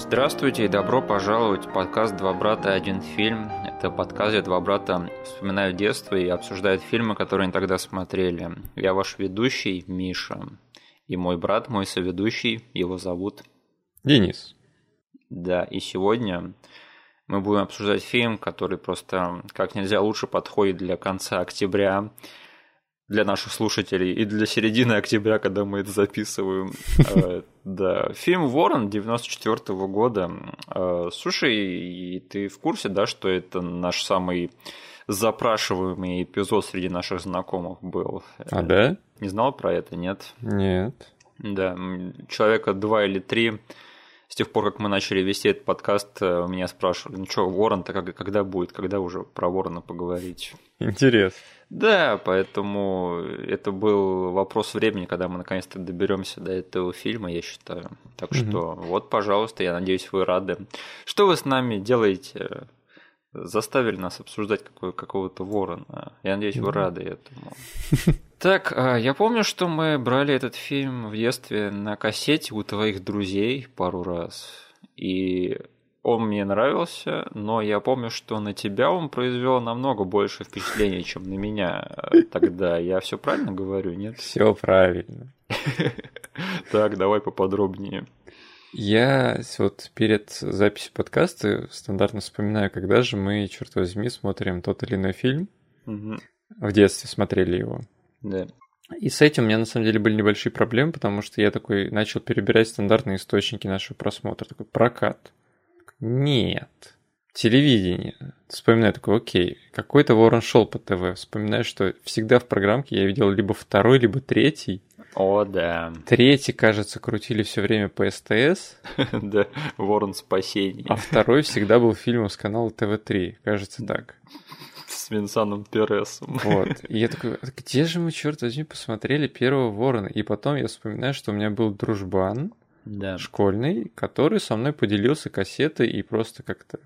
Здравствуйте и добро пожаловать в подкаст «Два брата. Один фильм». Это подкаст, где два брата вспоминают детство и обсуждают фильмы, которые они тогда смотрели. Я ваш ведущий Миша. И мой брат, мой соведущий, его зовут... Денис. Да, и сегодня мы будем обсуждать фильм, который просто как нельзя лучше подходит для конца октября для наших слушателей и для середины октября, когда мы это записываем. Э, да, фильм «Ворон» 94 года. Э, слушай, ты в курсе, да, что это наш самый запрашиваемый эпизод среди наших знакомых был? А, да? Не знал про это, нет? Нет. Да, человека два или три тех пор, как мы начали вести этот подкаст, э, меня спрашивали, ну что, Ворон-то когда будет, когда уже про Ворона поговорить? Интересно. Да, поэтому это был вопрос времени, когда мы наконец-то доберемся до этого фильма, я считаю. Так mm-hmm. что вот, пожалуйста, я надеюсь, вы рады. Что вы с нами делаете? Заставили нас обсуждать какого- какого-то ворона. Я надеюсь, вы рады этому. Так, а, я помню, что мы брали этот фильм в детстве на кассете у твоих друзей пару раз. И он мне нравился, но я помню, что на тебя он произвел намного больше впечатления, чем на меня тогда. Я все правильно говорю, нет? Все правильно. Так, давай поподробнее. Я вот перед записью подкаста стандартно вспоминаю, когда же мы, черт возьми, смотрим тот или иной фильм. В детстве смотрели его. Да. И с этим у меня на самом деле были небольшие проблемы, потому что я такой начал перебирать стандартные источники нашего просмотра. Такой прокат. Нет. Телевидение. Вспоминаю такой, окей, какой-то ворон шел по ТВ. Вспоминаю, что всегда в программке я видел либо второй, либо третий. О, да. Третий, кажется, крутили все время по СТС. Да, Ворон спасения. А второй всегда был фильмом с канала ТВ-3, кажется так. С Винсаном Пересом. Вот. И я такой, где же мы, черт возьми, посмотрели первого Ворона? И потом я вспоминаю, что у меня был дружбан, да. школьный, который со мной поделился кассетой и просто как-то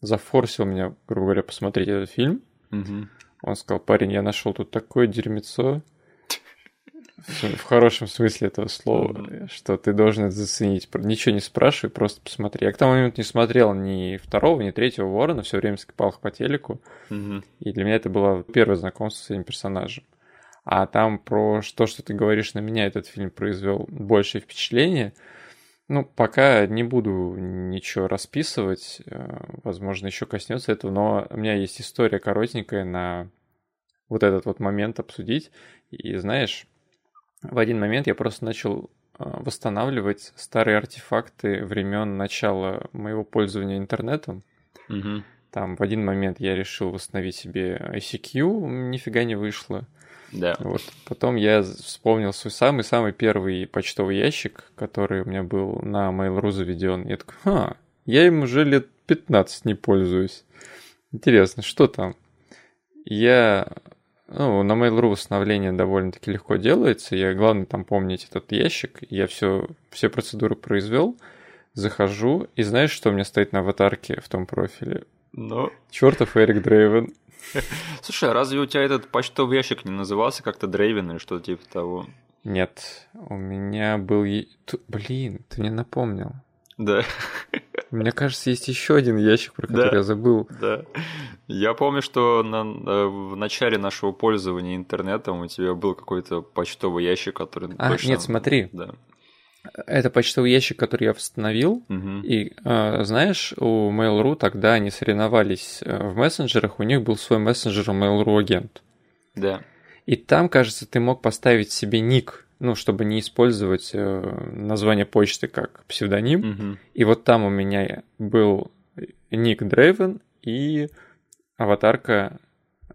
зафорсил меня, грубо говоря, посмотреть этот фильм. Угу. Он сказал, парень, я нашел тут такое дерьмецо, в хорошем смысле этого слова, что ты должен это заценить. Ничего не спрашивай, просто посмотри. Я к тому моменту не смотрел ни второго, ни третьего Ворона, все время скипал их по телеку. И для меня это было первое знакомство с этим персонажем. А там про то, что ты говоришь, на меня этот фильм произвел большее впечатление – ну, пока не буду ничего расписывать, э, возможно, еще коснется этого, но у меня есть история коротенькая на вот этот вот момент обсудить. И знаешь, в один момент я просто начал э, восстанавливать старые артефакты времен начала моего пользования интернетом. Угу. Там в один момент я решил восстановить себе ICQ, нифига не вышло. Да. Вот. Потом я вспомнил свой самый-самый первый почтовый ящик, который у меня был на Mail.ru заведен. Я такой, ха, я им уже лет 15 не пользуюсь. Интересно, что там? Я... Ну, на Mail.ru восстановление довольно-таки легко делается. Я, главное, там помнить этот ящик. Я все, все процедуры произвел. Захожу, и знаешь, что у меня стоит на аватарке в том профиле? Ну? Чертов Эрик Дрейвен. Слушай, а разве у тебя этот почтовый ящик не назывался как-то Дрейвен или что-то типа того? Нет, у меня был... Блин, ты мне напомнил. Да. Мне кажется, есть еще один ящик, про который да, я забыл. Да. Я помню, что на, э, в начале нашего пользования интернетом у тебя был какой-то почтовый ящик, который... А, точно... нет, смотри. Да. Это почтовый ящик, который я восстановил. Угу. И э, знаешь, у Mail.ru тогда они соревновались э, в мессенджерах, у них был свой мессенджер Mail.ru агент. Да. И там, кажется, ты мог поставить себе ник, ну, чтобы не использовать э, название почты как псевдоним. Угу. И вот там у меня был ник Дрейвен и аватарка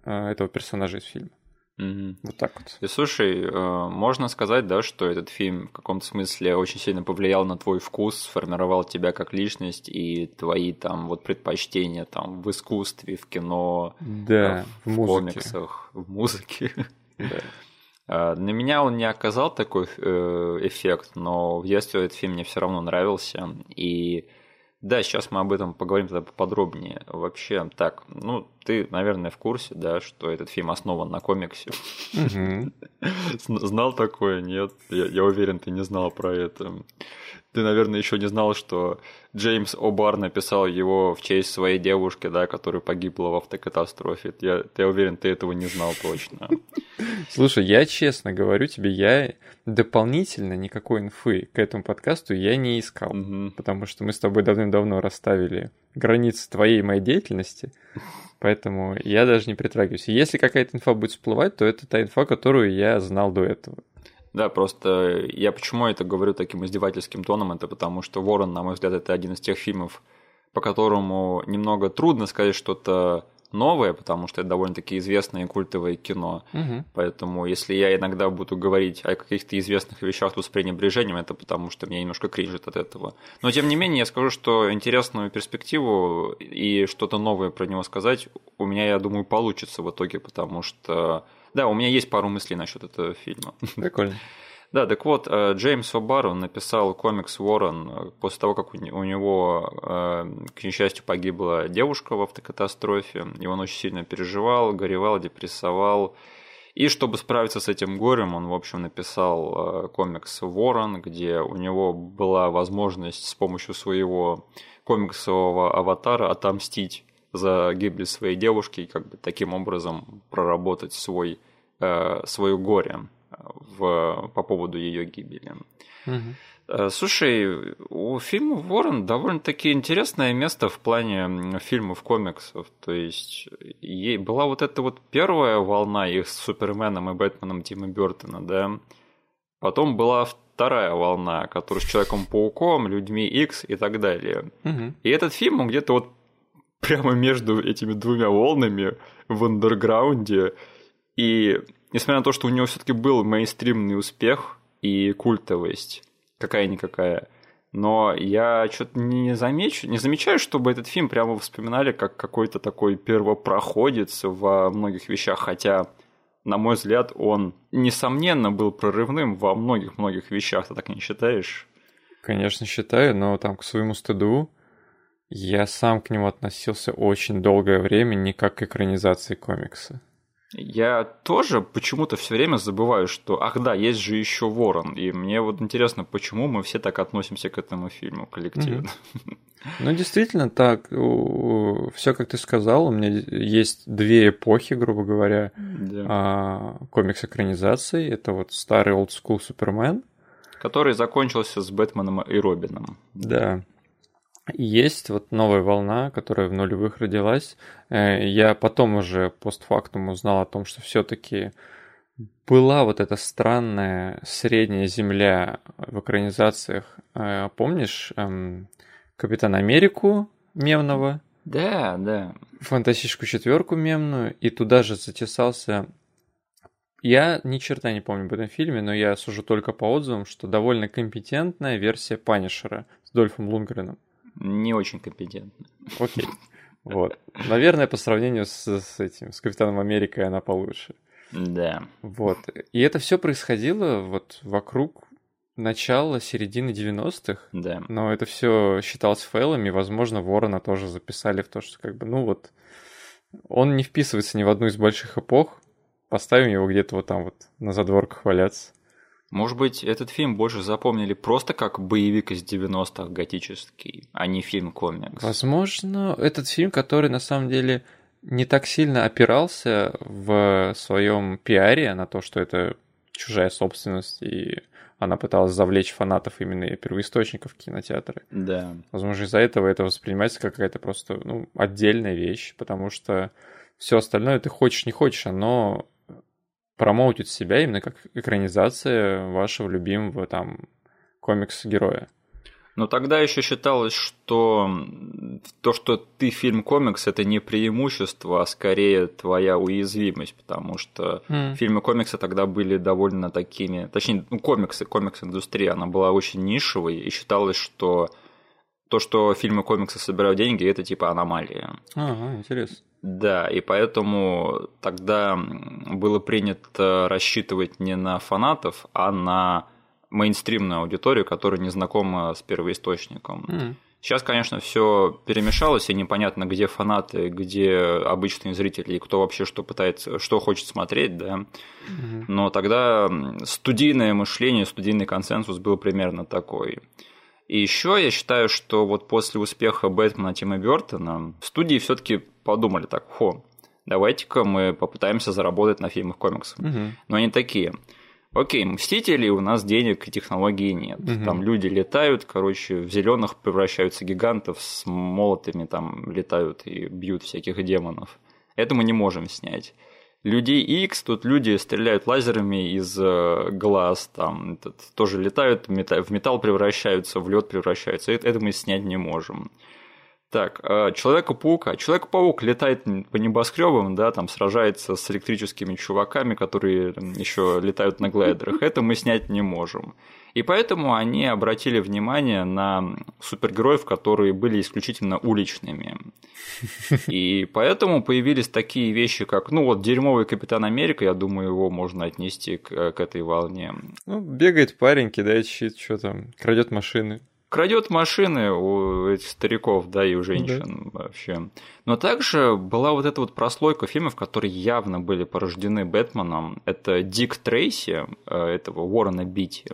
э, этого персонажа из фильма. Угу. Вот так вот. И слушай, э, можно сказать, да, что этот фильм в каком-то смысле очень сильно повлиял на твой вкус, сформировал тебя как личность и твои там вот предпочтения там в искусстве, в кино, да, в, в комиксах, в музыке. Да. На меня он не оказал такой э, эффект, но в детстве этот фильм мне все равно нравился. И да, сейчас мы об этом поговорим тогда поподробнее. Вообще, так, ну, ты, наверное, в курсе, да, что этот фильм основан на комиксе. Знал такое? Нет. Я уверен, ты не знал про это. Ты, наверное, еще не знал, что Джеймс О'Бар написал его в честь своей девушки, да, которая погибла в автокатастрофе. Я, я уверен, ты этого не знал точно. Слушай, я честно говорю тебе, я дополнительно никакой инфы к этому подкасту я не искал, потому что мы с тобой давным-давно расставили границы твоей и моей деятельности, поэтому я даже не притрагиваюсь. Если какая-то инфа будет всплывать, то это та инфа, которую я знал до этого. Да, просто я почему это говорю таким издевательским тоном, это потому что «Ворон», на мой взгляд, это один из тех фильмов, по которому немного трудно сказать что-то новое, потому что это довольно-таки известное и культовое кино. Угу. Поэтому если я иногда буду говорить о каких-то известных вещах тут с пренебрежением, это потому что меня немножко кринжит от этого. Но тем не менее, я скажу, что интересную перспективу и что-то новое про него сказать у меня, я думаю, получится в итоге, потому что да, у меня есть пару мыслей насчет этого фильма. Прикольно. Да, так вот, э, Джеймс О'Барр написал комикс «Ворон» э, после того, как у него, э, к несчастью, погибла девушка в автокатастрофе, и он очень сильно переживал, горевал, депрессовал. И чтобы справиться с этим горем, он, в общем, написал комикс «Ворон», где у него была возможность с помощью своего комиксового аватара отомстить за гибель своей девушки и как бы таким образом проработать свой, э, свое горе в, по поводу ее гибели. Угу. Слушай, у фильма «Ворон» довольно-таки интересное место в плане фильмов комиксов. То есть ей была вот эта вот первая волна их с Суперменом и Бэтменом Тима Бертона, да. Потом была вторая волна, которая с Человеком-пауком, Людьми X и так далее. Угу. И этот фильм, он где-то вот прямо между этими двумя волнами в андерграунде. И несмотря на то, что у него все-таки был мейнстримный успех и культовость, какая-никакая, но я что-то не замечу, не замечаю, чтобы этот фильм прямо вспоминали как какой-то такой первопроходец во многих вещах, хотя, на мой взгляд, он, несомненно, был прорывным во многих-многих вещах, ты так не считаешь? Конечно, считаю, но там к своему стыду я сам к нему относился очень долгое время не как к экранизации комикса. Я тоже почему-то все время забываю, что, ах да, есть же еще Ворон. И мне вот интересно, почему мы все так относимся к этому фильму коллективно. Mm-hmm. Ну, действительно, так. Все, как ты сказал, у меня есть две эпохи, грубо говоря. А, комикс-экранизаций. Это вот старый олдскул Супермен. Который закончился с Бэтменом и Робином. Да. Есть вот новая волна, которая в нулевых родилась. Э, я потом уже постфактум узнал о том, что все-таки была вот эта странная средняя земля в экранизациях. Э, помнишь эм, Капитан Америку мемного? Да, да. Фантастическую четверку мемную, и туда же затесался я ни черта не помню об этом фильме, но я сужу только по отзывам, что довольно компетентная версия Панишера с Дольфом Лунгреном не очень компетентна. Окей. Вот. Наверное, по сравнению с, с этим, с Капитаном Америкой она получше. Да. Вот. И это все происходило вот вокруг начала, середины 90-х. Да. Но это все считалось фейлами. Возможно, Ворона тоже записали в то, что как бы, ну вот, он не вписывается ни в одну из больших эпох. Поставим его где-то вот там вот на задворках валяться. Может быть, этот фильм больше запомнили просто как боевик из 90-х готический, а не фильм-комикс. Возможно, этот фильм, который на самом деле не так сильно опирался в своем пиаре на то, что это чужая собственность, и она пыталась завлечь фанатов именно первоисточников кинотеатра. Да. Возможно, из-за этого это воспринимается как какая-то просто ну, отдельная вещь, потому что все остальное ты хочешь, не хочешь, оно промоутить себя именно как экранизация вашего любимого там комикс-героя. Но тогда еще считалось, что то, что ты фильм-комикс, это не преимущество, а скорее твоя уязвимость, потому что mm. фильмы комиксы тогда были довольно такими, точнее, ну, комиксы, комикс-индустрия, она была очень нишевой, и считалось, что то, что фильмы комиксы собирают деньги, это типа аномалия. Ага, интересно. Да, и поэтому тогда было принято рассчитывать не на фанатов, а на мейнстримную аудиторию, которая не знакома с первоисточником. Mm. Сейчас, конечно, все перемешалось, и непонятно, где фанаты, где обычные зрители, и кто вообще что пытается, что хочет смотреть, да. Но тогда студийное мышление, студийный консенсус был примерно такой. И еще я считаю, что вот после успеха Бэтмена Тима Бертона в студии все-таки подумали так, хо, давайте-ка мы попытаемся заработать на фильмах комиксах. Угу. Но они такие, окей, Мстители у нас денег и технологий нет. Угу. Там люди летают, короче, в зеленых превращаются гигантов с молотами, там летают и бьют всяких демонов. Это мы не можем снять. Людей X, тут люди стреляют лазерами из э, глаз, там этот, тоже летают, в металл превращаются, в лед превращаются. Это мы снять не можем. Так, э, Человека-паука. Человек-паук летает по небоскребам, да, там сражается с электрическими чуваками, которые еще летают на глайдерах. Это мы снять не можем. И поэтому они обратили внимание на супергероев, которые были исключительно уличными. И поэтому появились такие вещи, как, ну вот, дерьмовый Капитан Америка, я думаю, его можно отнести к, к этой волне. Ну, бегает парень, кидает щит, что там, крадет машины крадет машины у этих стариков, да, и у женщин да. вообще. Но также была вот эта вот прослойка фильмов, которые явно были порождены Бэтменом. Это Дик Трейси, э, этого Уоррена Битти.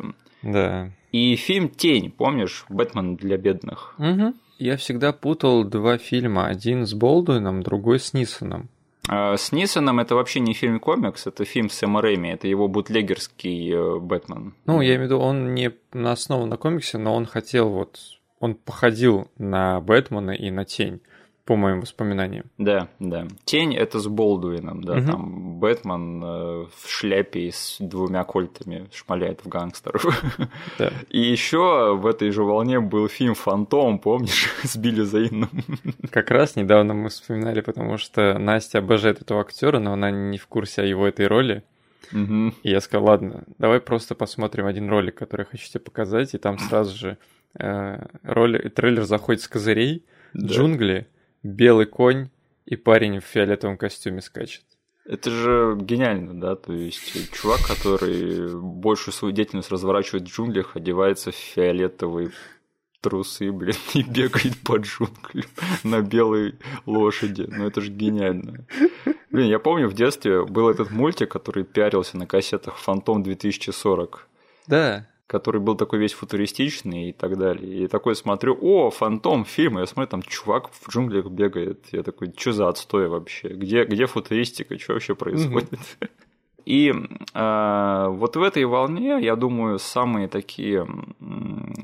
Да. И фильм «Тень», помнишь? «Бэтмен для бедных». Угу. Я всегда путал два фильма. Один с Болдуином, другой с Нисоном. А с Нисоном это вообще не фильм-комикс, это фильм Сэма Рэйми, это его бутлегерский э, Бэтмен. Ну, я имею в виду, он не на основу на комиксе, но он хотел вот... Он походил на Бэтмена и на Тень по моим воспоминаниям. Да, да. Тень это с Болдуином, да, угу. там Бэтмен э, в шляпе с двумя кольтами шмаляет в гангстеров. Да. И еще в этой же волне был фильм Фантом, помнишь, с Билли Зейном. Как раз недавно мы вспоминали, потому что Настя обожает этого актера, но она не в курсе о его этой роли. Угу. И я сказал, ладно, давай просто посмотрим один ролик, который я хочу тебе показать, и там сразу же э, ролик, трейлер заходит с козырей, да. джунгли, белый конь и парень в фиолетовом костюме скачет. Это же гениально, да, то есть чувак, который большую свою деятельность разворачивает в джунглях, одевается в фиолетовые трусы, блин, и бегает по джунглям на белой лошади. Ну это же гениально. Блин, я помню в детстве был этот мультик, который пиарился на кассетах «Фантом 2040». Да который был такой весь футуристичный и так далее. И такой смотрю, о, фантом, фильм, я смотрю, там чувак в джунглях бегает. Я такой, что за отстой вообще? Где, где футуристика? Что вообще происходит? И э, вот в этой волне, я думаю, самые такие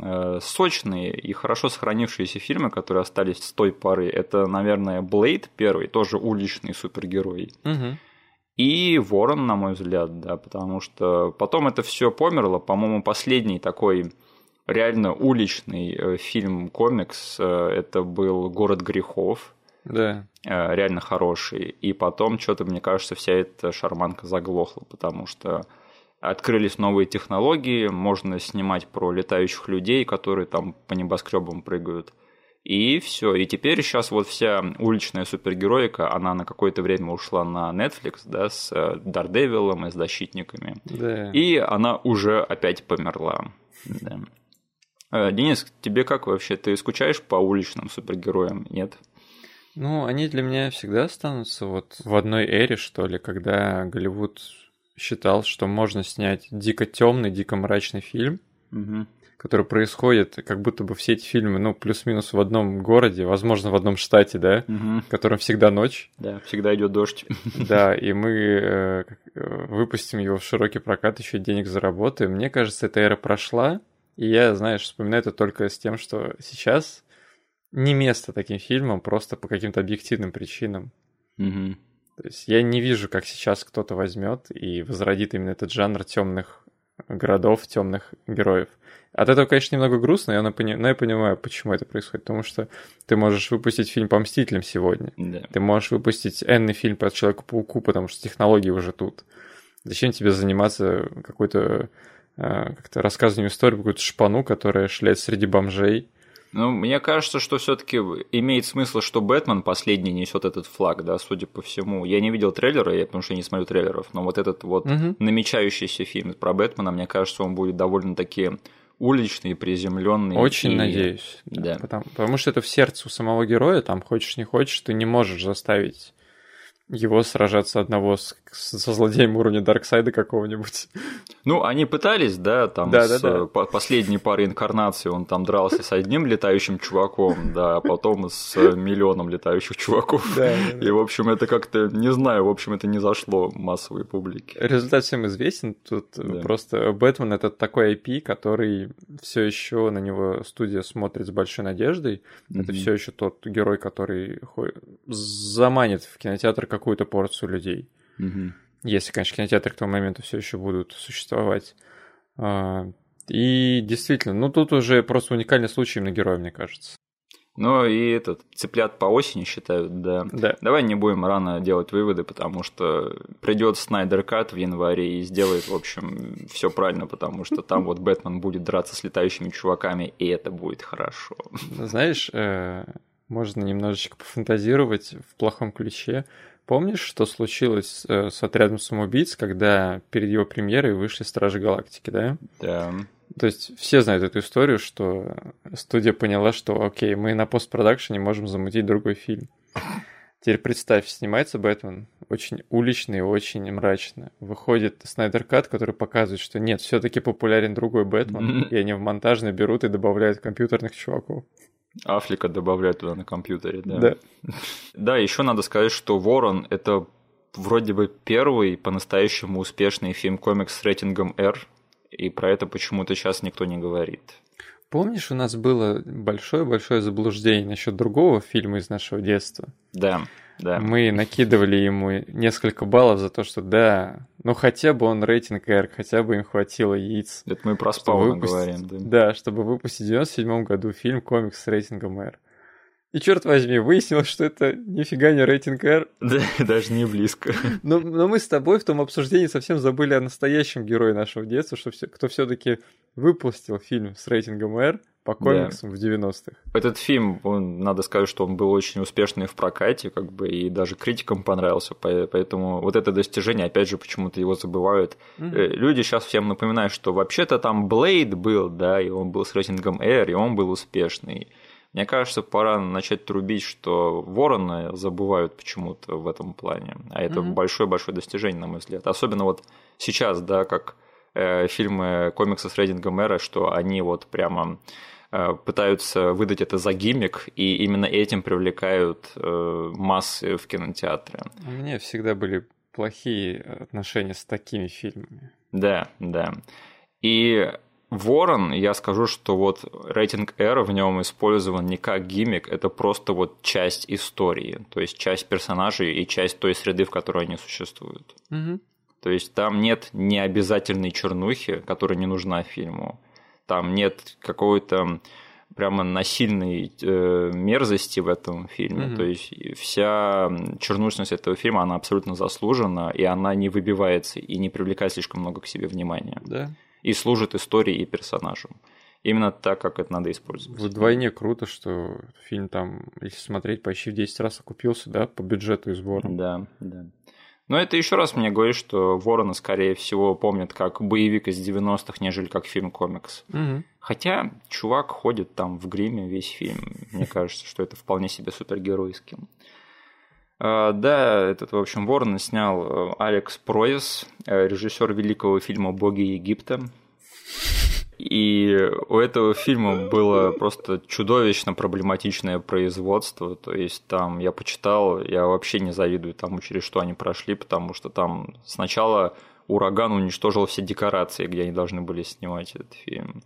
э, сочные и хорошо сохранившиеся фильмы, которые остались с той поры, это, наверное, Блейд первый, тоже уличный супергерой. Угу. И Ворон, на мой взгляд, да, потому что потом это все померло. По-моему, последний такой реально уличный э, фильм-комикс э, это был «Город грехов». Да. Э, реально хороший. И потом что-то, мне кажется, вся эта шарманка заглохла, потому что открылись новые технологии, можно снимать про летающих людей, которые там по небоскребам прыгают. И все. И теперь сейчас вот вся уличная супергероика, она на какое-то время ушла на Netflix, да, с Дардевилом и с защитниками. Да. И она уже опять померла. Да. Э, Денис, тебе как вообще? Ты скучаешь по уличным супергероям? Нет? Ну, они для меня всегда останутся вот в одной эре, что ли, когда Голливуд считал, что можно снять дико темный, дико мрачный фильм, угу который происходит, как будто бы все эти фильмы, ну, плюс-минус в одном городе, возможно, в одном штате, да, угу. в котором всегда ночь. Да, всегда идет дождь. Да, и мы э, э, выпустим его в широкий прокат, еще денег заработаем. Мне кажется, эта эра прошла, и я, знаешь, вспоминаю это только с тем, что сейчас не место таким фильмам, просто по каким-то объективным причинам. Угу. То есть я не вижу, как сейчас кто-то возьмет и возродит именно этот жанр темных городов, темных героев. От этого, конечно, немного грустно, я, пони... но я понимаю, почему это происходит. Потому что ты можешь выпустить фильм по Мстителям сегодня. Да. Ты можешь выпустить энный фильм по Человеку-пауку, потому что технологии уже тут. Зачем тебе заниматься какой-то а, как-то рассказыванием истории, какую-то шпану, которая шляет среди бомжей? Ну, мне кажется, что все-таки имеет смысл, что Бэтмен последний несет этот флаг, да, судя по всему. Я не видел трейлера, я, потому что я не смотрю трейлеров, но вот этот вот угу. намечающийся фильм про Бэтмена, мне кажется, он будет довольно-таки уличный, приземленный. Очень и... надеюсь. Да. Потому, потому что это в сердце у самого героя, там хочешь не хочешь, ты не можешь заставить его сражаться одного с, со злодеем уровня Дарксайда какого-нибудь. Ну, они пытались, да, там Да, с да, да. по- последней парой инкарнаций он там дрался с одним летающим чуваком, да, а потом с миллионом летающих чуваков. Да, И, в общем, это как-то, не знаю, в общем, это не зашло массовой публике. Результат всем известен. Тут э, Да. просто Бэтмен это такой IP, который все еще на него студия смотрит с большой надеждой. Это Мгм. все еще тот герой, который заманит в кинотеатр какую-то порцию людей. Мгм. Если, конечно, кинотеатры к тому моменту все еще будут существовать. А, И действительно, ну тут уже просто уникальный случай именно героя, мне кажется. Ну и этот, цыплят по осени считают, да. Да. Давай не будем рано делать выводы, потому что придет Снайдер Кат в январе и сделает, в общем, все правильно, потому что там вот Бэтмен будет драться с летающими чуваками, и это будет хорошо. Знаешь, э, можно немножечко пофантазировать в плохом ключе. Помнишь, что случилось э, с отрядом самоубийц, когда перед его премьерой вышли Стражи Галактики, да? Да. То есть все знают эту историю, что студия поняла, что окей, мы на постпродакшене можем замутить другой фильм. Теперь представь, снимается Бэтмен очень уличный, очень мрачно. Выходит Снайдер Кат, который показывает, что нет, все-таки популярен другой Бэтмен, и они в монтажный берут и добавляют компьютерных чуваков. Афлика добавляют туда на компьютере, да. Да. Да, еще надо сказать, что Ворон это вроде бы первый по-настоящему успешный фильм комикс с рейтингом R, и про это почему-то сейчас никто не говорит. Помнишь, у нас было большое-большое заблуждение насчет другого фильма из нашего детства? Да, да. Мы накидывали ему несколько баллов за то, что да, ну хотя бы он рейтинг R, хотя бы им хватило яиц. Это мы про Спауна выпустить- говорим, да. Да, чтобы выпустить в 97 году фильм комикс с рейтингом R. И черт возьми, выяснилось, что это нифига не рейтинг R. Да, даже не близко. Но, но мы с тобой в том обсуждении совсем забыли о настоящем герое нашего детства, что все, кто все-таки выпустил фильм с рейтингом R по комиксам в 90-х. Этот фильм, он, надо сказать, что он был очень успешный в прокате, как бы, и даже критикам понравился, по- поэтому вот это достижение, опять же, почему-то его забывают. Э, Люди сейчас всем напоминают, что вообще-то там Блейд был, да, и он был с рейтингом R, и он был успешный. Мне кажется, пора начать трубить, что Ворона забывают почему-то в этом плане. А это большое-большое достижение, на мой взгляд. Особенно вот сейчас, да, как э, фильмы комиксы с рейтингом R, что они вот прямо э, пытаются выдать это за гиммик, и именно этим привлекают э, массы в кинотеатры. У меня всегда были плохие отношения с такими фильмами. Да, да. И Ворон, я скажу, что вот рейтинг R в нем использован не как гиммик, это просто вот часть истории, то есть часть персонажей и часть той среды, в которой они существуют. То есть там нет необязательной чернухи, которая не нужна фильму. Там нет какой-то прямо насильной э, мерзости в этом фильме. Мгм. То есть вся чернушность этого фильма, она абсолютно заслужена, и она не выбивается и не привлекает слишком много к себе внимания. Да. И служит истории и персонажам. Именно так, как это надо использовать. Вдвойне круто, что фильм там, если смотреть, почти в 10 раз окупился, да, по бюджету и сбору. Да, да. Но это еще раз мне говорит, что Ворона, скорее всего, помнят как боевик из 90-х, нежели как фильм-комикс. Мгм. Хотя чувак ходит там в гриме весь фильм. Мне кажется, что это вполне себе супергеройским. А, Да, этот, в общем, Ворон снял э, Алекс Пройс, э, режиссер великого фильма «Боги Египта». И у этого фильма было просто чудовищно проблематичное производство. То есть там я почитал, я вообще не завидую тому, через что они прошли, потому что там сначала ураган уничтожил все декорации, где они должны были снимать этот фильм.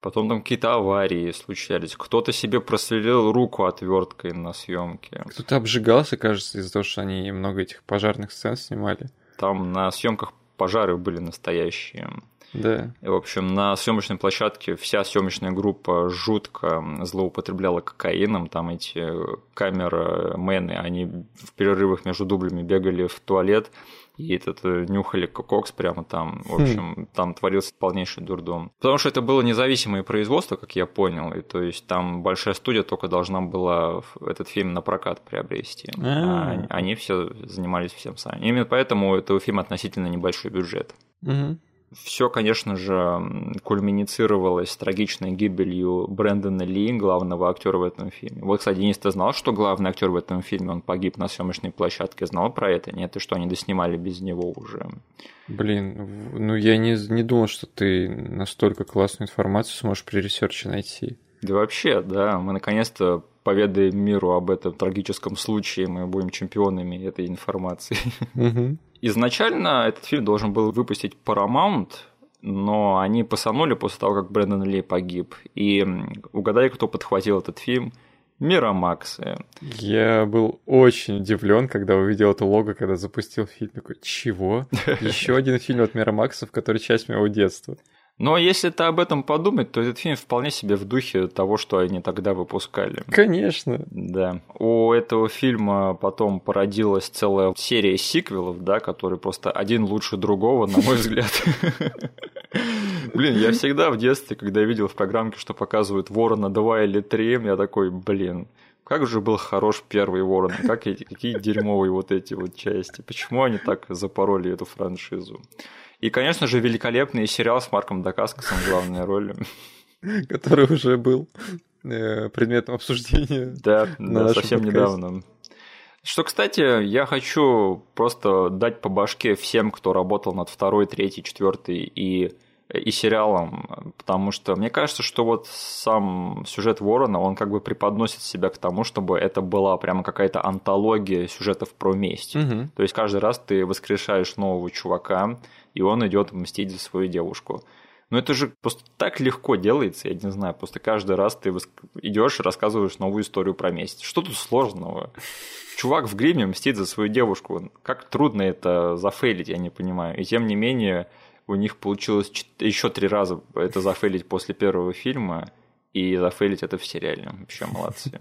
Потом там какие-то аварии случались. Кто-то себе просверлил руку отверткой на съемке. Кто-то обжигался, кажется, из-за того, что они много этих пожарных сцен снимали. Там на съемках пожары были настоящие. Да. И, в общем, на съемочной площадке вся съемочная группа жутко злоупотребляла кокаином. Там эти камерамены, они в перерывах между дублями бегали в туалет и этот э, нюхали кокс прямо там. В общем, там творился полнейший дурдом. Потому что это было независимое производство, как я понял. И то есть там большая студия только должна была этот фильм на прокат приобрести. А А. они- все занимались всем сами. Именно поэтому у этого фильма относительно небольшой бюджет. Мгм. Все, конечно же, кульминицировалось трагичной гибелью Брэндона Ли, главного актера в этом фильме. Вот, кстати, Денис, ты знал, что главный актер в этом фильме, он погиб на съемочной площадке? Знал про это? Нет, и что они доснимали без него уже? Блин, ну я не, не думал, что ты настолько классную информацию сможешь при ресерче найти. Да вообще, да, мы наконец-то поведаем миру об этом трагическом случае, мы будем чемпионами этой информации. Изначально этот фильм должен был выпустить Paramount, но они посанули после того, как Брэндон Ли погиб. И угадай, кто подхватил этот фильм – Мирамакс. Я был очень удивлен, когда увидел это лого, когда запустил фильм. Такой, чего? Еще один фильм от Мирамакса, в который часть моего детства. Но если ты об этом подумать, то этот фильм вполне себе в духе того, что они тогда выпускали. Конечно. Да. У этого фильма потом породилась целая серия сиквелов, да, которые просто один лучше другого, на мой взгляд. Блин, я всегда в детстве, когда видел в программке, что показывают Ворона 2 или 3, я такой, блин, как же был хорош первый Ворон, как эти, какие дерьмовые вот эти вот части, почему они так запороли эту франшизу. И, конечно же, великолепный сериал с Марком Дакаскосом в главной роли. Который уже был э, предметом обсуждения. Да, да совсем недавно. Что, кстати, я хочу просто дать по башке всем, кто работал над второй, третьей, четвертой и и сериалом, потому что мне кажется, что вот сам сюжет Ворона, он как бы преподносит себя к тому, чтобы это была прямо какая-то антология сюжетов про месть. Угу. То есть каждый раз ты воскрешаешь нового чувака, и он идет мстить за свою девушку. Но это же просто так легко делается, я не знаю, просто каждый раз ты идешь и рассказываешь новую историю про месть. Что тут сложного? Чувак в гриме мстит за свою девушку. Как трудно это зафейлить, я не понимаю. И тем не менее, у них получилось еще три раза это зафейлить после первого фильма, и зафейлить это в сериале. Вообще молодцы.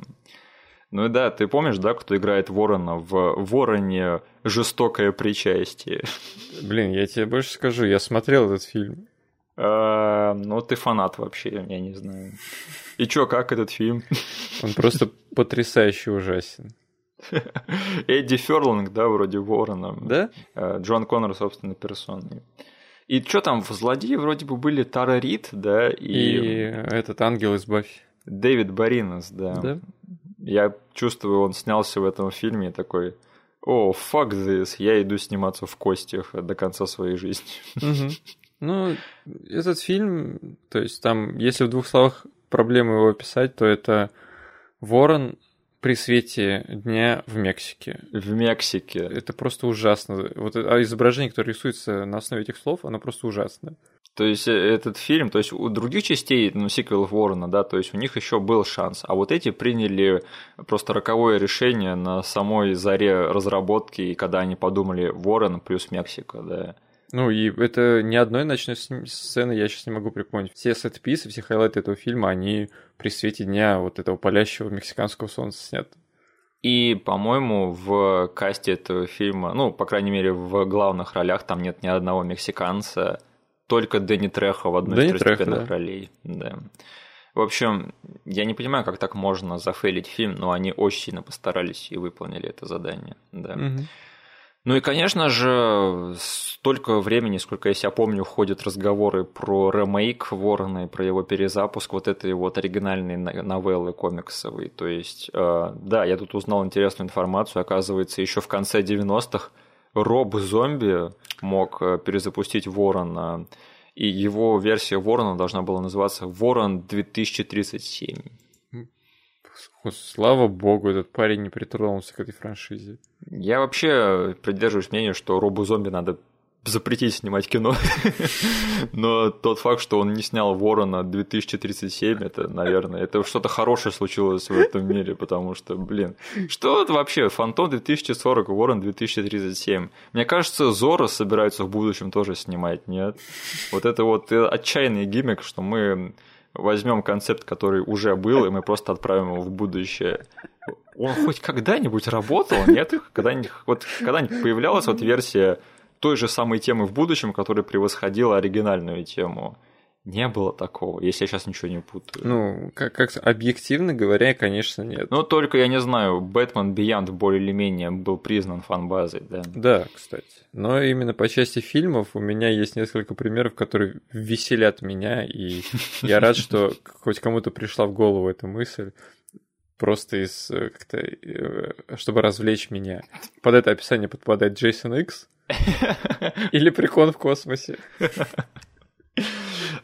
Ну и да, ты помнишь, да, кто играет Ворона в Вороне жестокое причастие? Блин, я тебе больше скажу, я смотрел этот фильм. А, ну, ты фанат вообще, я не знаю. И чё, как этот фильм? Он просто потрясающе ужасен. Эдди Ферлинг, да, вроде Ворона. Да? А, Джон Коннор, собственно, персоной. И что там, в злодеи вроде бы были Тара Рид, да, и... И этот ангел из Баффи. Дэвид Баринос, да. Да? Я чувствую, он снялся в этом фильме такой, о, fuck this, я иду сниматься в костях до конца своей жизни. Угу. Ну, этот фильм, то есть там, если в двух словах проблему его описать, то это Ворон при свете дня в Мексике. В Мексике. Это просто ужасно. Вот а изображение, которое рисуется на основе этих слов, оно просто ужасно. То есть э, этот фильм, то есть у других частей, ну, сиквелов Ворона, да, то есть у них еще был шанс, а вот эти приняли просто роковое решение на самой заре разработки, и когда они подумали Ворон плюс Мексика, да. Ну, и это ни одной ночной сцены я сейчас не могу припомнить. Все сет-писы, все хайлайты этого фильма, они при свете дня вот этого палящего мексиканского солнца сняты. И, по-моему, в касте этого фильма, ну, по крайней мере, в главных ролях там нет ни одного мексиканца, только Дэнни Трехо в одной Дэнни из второстепенных да. ролей. Да. В общем, я не понимаю, как так можно зафейлить фильм, но они очень сильно постарались и выполнили это задание. Да. Угу. Ну и, конечно же, столько времени, сколько я себя помню, ходят разговоры про ремейк Ворона и про его перезапуск вот этой вот оригинальной новеллы комиксовой. То есть, э, да, я тут узнал интересную информацию. Оказывается, еще в конце 90-х Роб Зомби мог э, перезапустить Ворона, и его версия Ворона должна была называться Ворон 2037. Слава богу, этот парень не притронулся к этой франшизе. Я вообще придерживаюсь мнения, что Робу Зомби надо запретить снимать кино. Но тот факт, что он не снял Ворона 2037, это, наверное, это что-то хорошее случилось в этом мире, потому что, блин, что это вообще? Фантом 2040, Ворон 2037. Мне кажется, Зора собираются в будущем тоже снимать, нет? Вот это вот отчаянный гиммик, что мы возьмем концепт, который уже был, и мы просто отправим его в будущее. Он хоть когда-нибудь работал, нет? Когда-нибудь, вот когда-нибудь появлялась вот версия той же самой темы в будущем, которая превосходила оригинальную тему. Не было такого, если я сейчас ничего не путаю. Ну, как, как объективно говоря, конечно, нет. Ну, только, я не знаю, Бэтмен Beyond более или менее был признан фан-базой, да? Да, кстати. Но именно по части фильмов у меня есть несколько примеров, которые веселят меня, и я рад, что хоть кому-то пришла в голову эта мысль просто из э, как-то э, чтобы развлечь меня. Под это описание подпадает Джейсон Икс или прикон в космосе.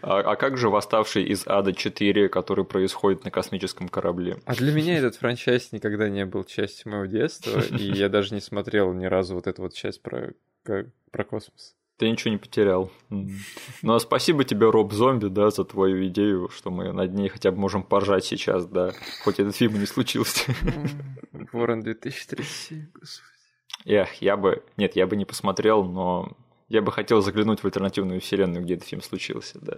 А, а как же восставший из Ада 4, который происходит на космическом корабле? А для меня этот франчайз никогда не был частью моего детства, и я даже не смотрел ни разу вот эту вот часть про, про космос. Ты ничего не потерял. Ну а спасибо тебе, Роб Зомби, да, за твою идею, что мы над ней хотя бы можем поржать сейчас, да, хоть этот фильм и не случился. Ворон 2037, господи. Эх, я бы... Нет, я бы не посмотрел, но я бы хотел заглянуть в альтернативную вселенную, где этот фильм случился, да.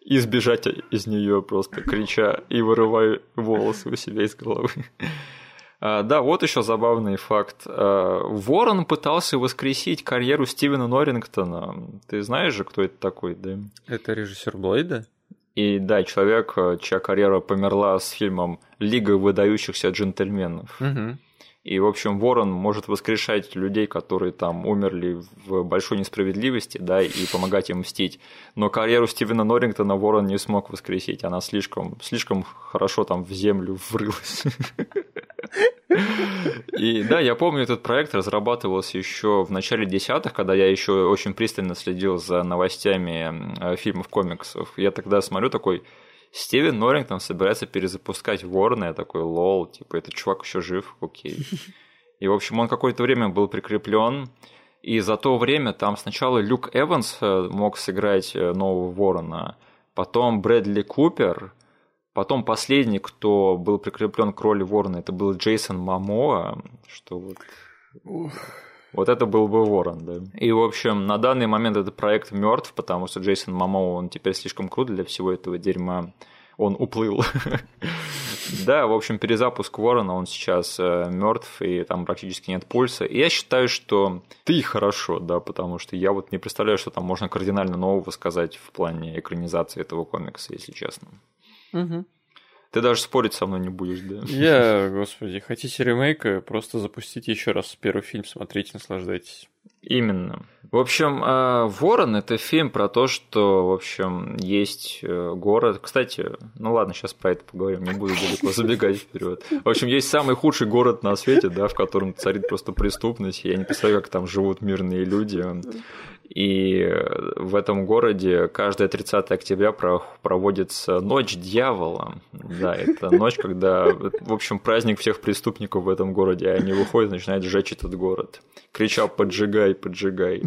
И сбежать из нее просто крича и вырывая волосы у себя из головы. А, да, вот еще забавный факт. А, Ворон пытался воскресить карьеру Стивена Норрингтона. Ты знаешь же, кто это такой, да? Это режиссер Блейда? И да, человек, чья карьера померла с фильмом «Лига выдающихся джентльменов». Угу. И, в общем, Ворон может воскрешать людей, которые там умерли в большой несправедливости, да, и помогать им мстить. Но карьеру Стивена Норрингтона Ворон не смог воскресить. Она слишком, слишком хорошо там в землю врылась. И да, я помню, этот проект разрабатывался еще в начале десятых, когда я еще очень пристально следил за новостями э, фильмов, комиксов. Я тогда смотрю такой, Стивен Норрингтон собирается перезапускать Ворона, я такой, лол, типа, этот чувак еще жив, окей. И, в общем, он какое-то время был прикреплен, и за то время там сначала Люк Эванс э, мог сыграть э, нового Ворона, потом Брэдли Купер, потом последний, кто был прикреплен к роли Ворона, это был Джейсон Мамоа, что вот... Ух. Вот это был бы Ворон, да. И, в общем, на данный момент этот проект мертв, потому что Джейсон Мамо, он теперь слишком крут для всего этого дерьма. Он уплыл. Да, в общем, перезапуск Ворона, он сейчас э, мертв, и там практически нет пульса. И я считаю, что ты хорошо, да, потому что я вот не представляю, что там можно кардинально нового сказать в плане экранизации этого комикса, если честно. Угу. Ты даже спорить со мной не будешь, да? Я, господи, хотите ремейка, просто запустите еще раз первый фильм, смотрите, наслаждайтесь. Именно. В общем, а, Ворон это фильм про то, что, в общем, есть э, город. Кстати, ну ладно, сейчас про это поговорим, не буду далеко забегать вперед. В общем, есть самый худший город на свете, да, в котором царит просто преступность. Я не представляю, как там живут мирные люди. И в этом городе каждое 30 октября проводится Ночь Дьявола. Да, это ночь, когда, в общем, праздник всех преступников в этом городе. Они выходят и начинают сжечь этот город, крича «поджигай, поджигай».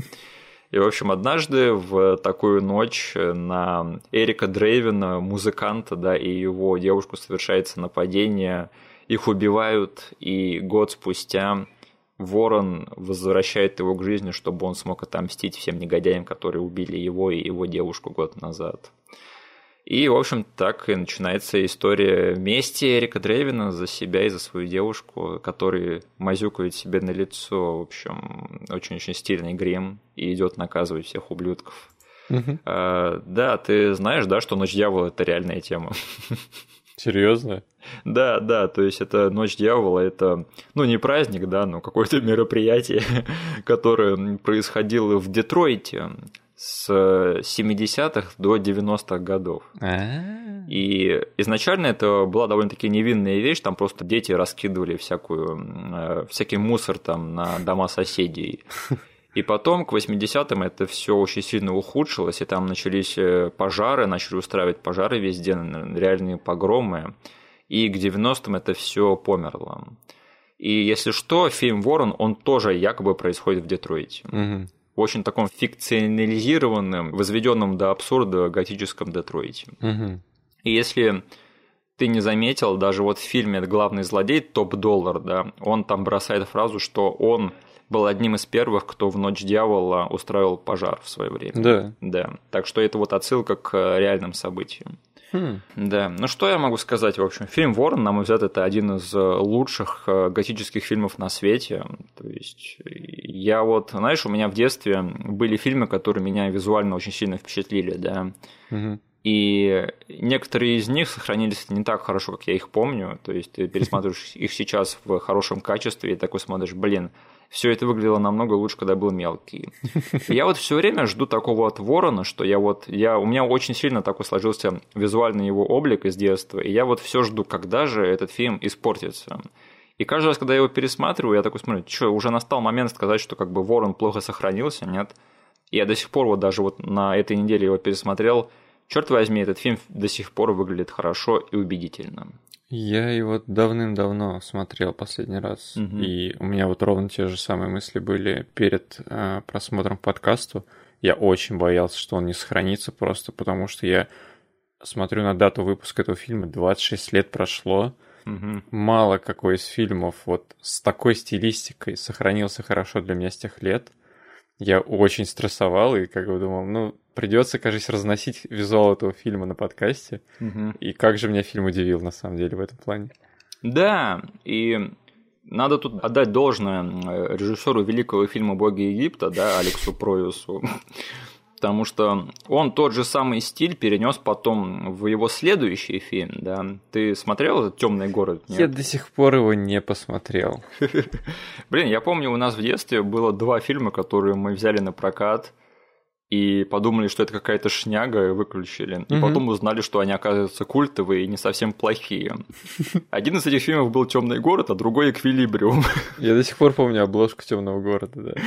И, в общем, однажды в такую ночь на Эрика Дрейвина, музыканта, да, и его девушку совершается нападение, их убивают, и год спустя Ворон возвращает его к жизни, чтобы он смог отомстить всем негодяям, которые убили его и его девушку год назад. И, в общем, так и начинается история мести Эрика Дрейвина за себя и за свою девушку, который мазюкает себе на лицо, в общем, очень-очень стильный грим и идет наказывать всех ублюдков. Угу. А, да, ты знаешь, да, что Ночь Дьявола это реальная тема. Серьезно? Да, да, то есть это Ночь Дьявола, это, ну, не праздник, да, но какое-то мероприятие, которое происходило в Детройте с 70-х до 90-х годов. А. И изначально это была довольно-таки невинная вещь, там просто дети раскидывали всякую, э, всякий мусор там на дома соседей. И потом, к 80-м, это все очень сильно ухудшилось, и там начались э, пожары, начали устраивать пожары везде, реальные погромы. И к 90-м это все померло. И если что, фильм Ворон, он тоже якобы происходит в Детройте. Угу. В очень таком фикционализированном, возведенном до абсурда готическом Детройте. Угу. И если ты не заметил, даже вот в фильме главный злодей Топ Доллар, да, он там бросает фразу, что он был одним из первых, кто в Ночь Дьявола устраивал пожар в свое время. Да. Да. Так что это вот отсылка к реальным событиям. Хм. Да, ну что я могу сказать, в общем, фильм «Ворон», на мой взгляд, это один из лучших э, готических фильмов на свете, то есть я вот, знаешь, у меня в детстве были фильмы, которые меня визуально очень сильно впечатлили, да, угу. И некоторые из них сохранились не так хорошо, как я их помню. То есть ты пересматриваешь их сейчас в хорошем качестве и такой смотришь, блин, все это выглядело намного лучше, когда был мелкий. Я вот все время жду такого вот ворона, что я вот, я, у меня очень сильно такой сложился визуальный его облик из детства, и я вот все жду, когда же этот фильм испортится. И каждый раз, когда я его пересматриваю, я такой смотрю, что, уже настал момент сказать, что как бы ворон плохо сохранился, нет? И я до сих пор вот даже вот на этой неделе его пересмотрел, черт возьми, этот фильм до сих пор выглядит хорошо и убедительно. Я его давным-давно смотрел последний раз, угу. и у меня вот ровно те же самые мысли были перед э, просмотром подкасту. Я очень боялся, что он не сохранится просто, потому что я смотрю на дату выпуска этого фильма, 26 лет прошло. Угу. Мало какой из фильмов вот с такой стилистикой сохранился хорошо для меня с тех лет. Я очень стрессовал и как бы думал, ну, придется, кажется, разносить визуал этого фильма на подкасте. Угу. И как же меня фильм удивил, на самом деле, в этом плане. Да, и надо тут отдать должное э, режиссеру великого фильма «Боги Египта», да, Алексу Проюсу, потому что он тот же самый стиль перенес потом в его следующий фильм, да. Ты смотрел этот темный город? Нет? Я до сих пор его не посмотрел. Блин, я помню, у нас в детстве было два фильма, которые мы взяли на прокат и подумали, что это какая-то шняга, и выключили. И угу. потом узнали, что они, оказываются, культовые и не совсем плохие. Один из этих фильмов был Темный город, а другой Эквилибриум. Я до сих пор помню обложку Темного города, да.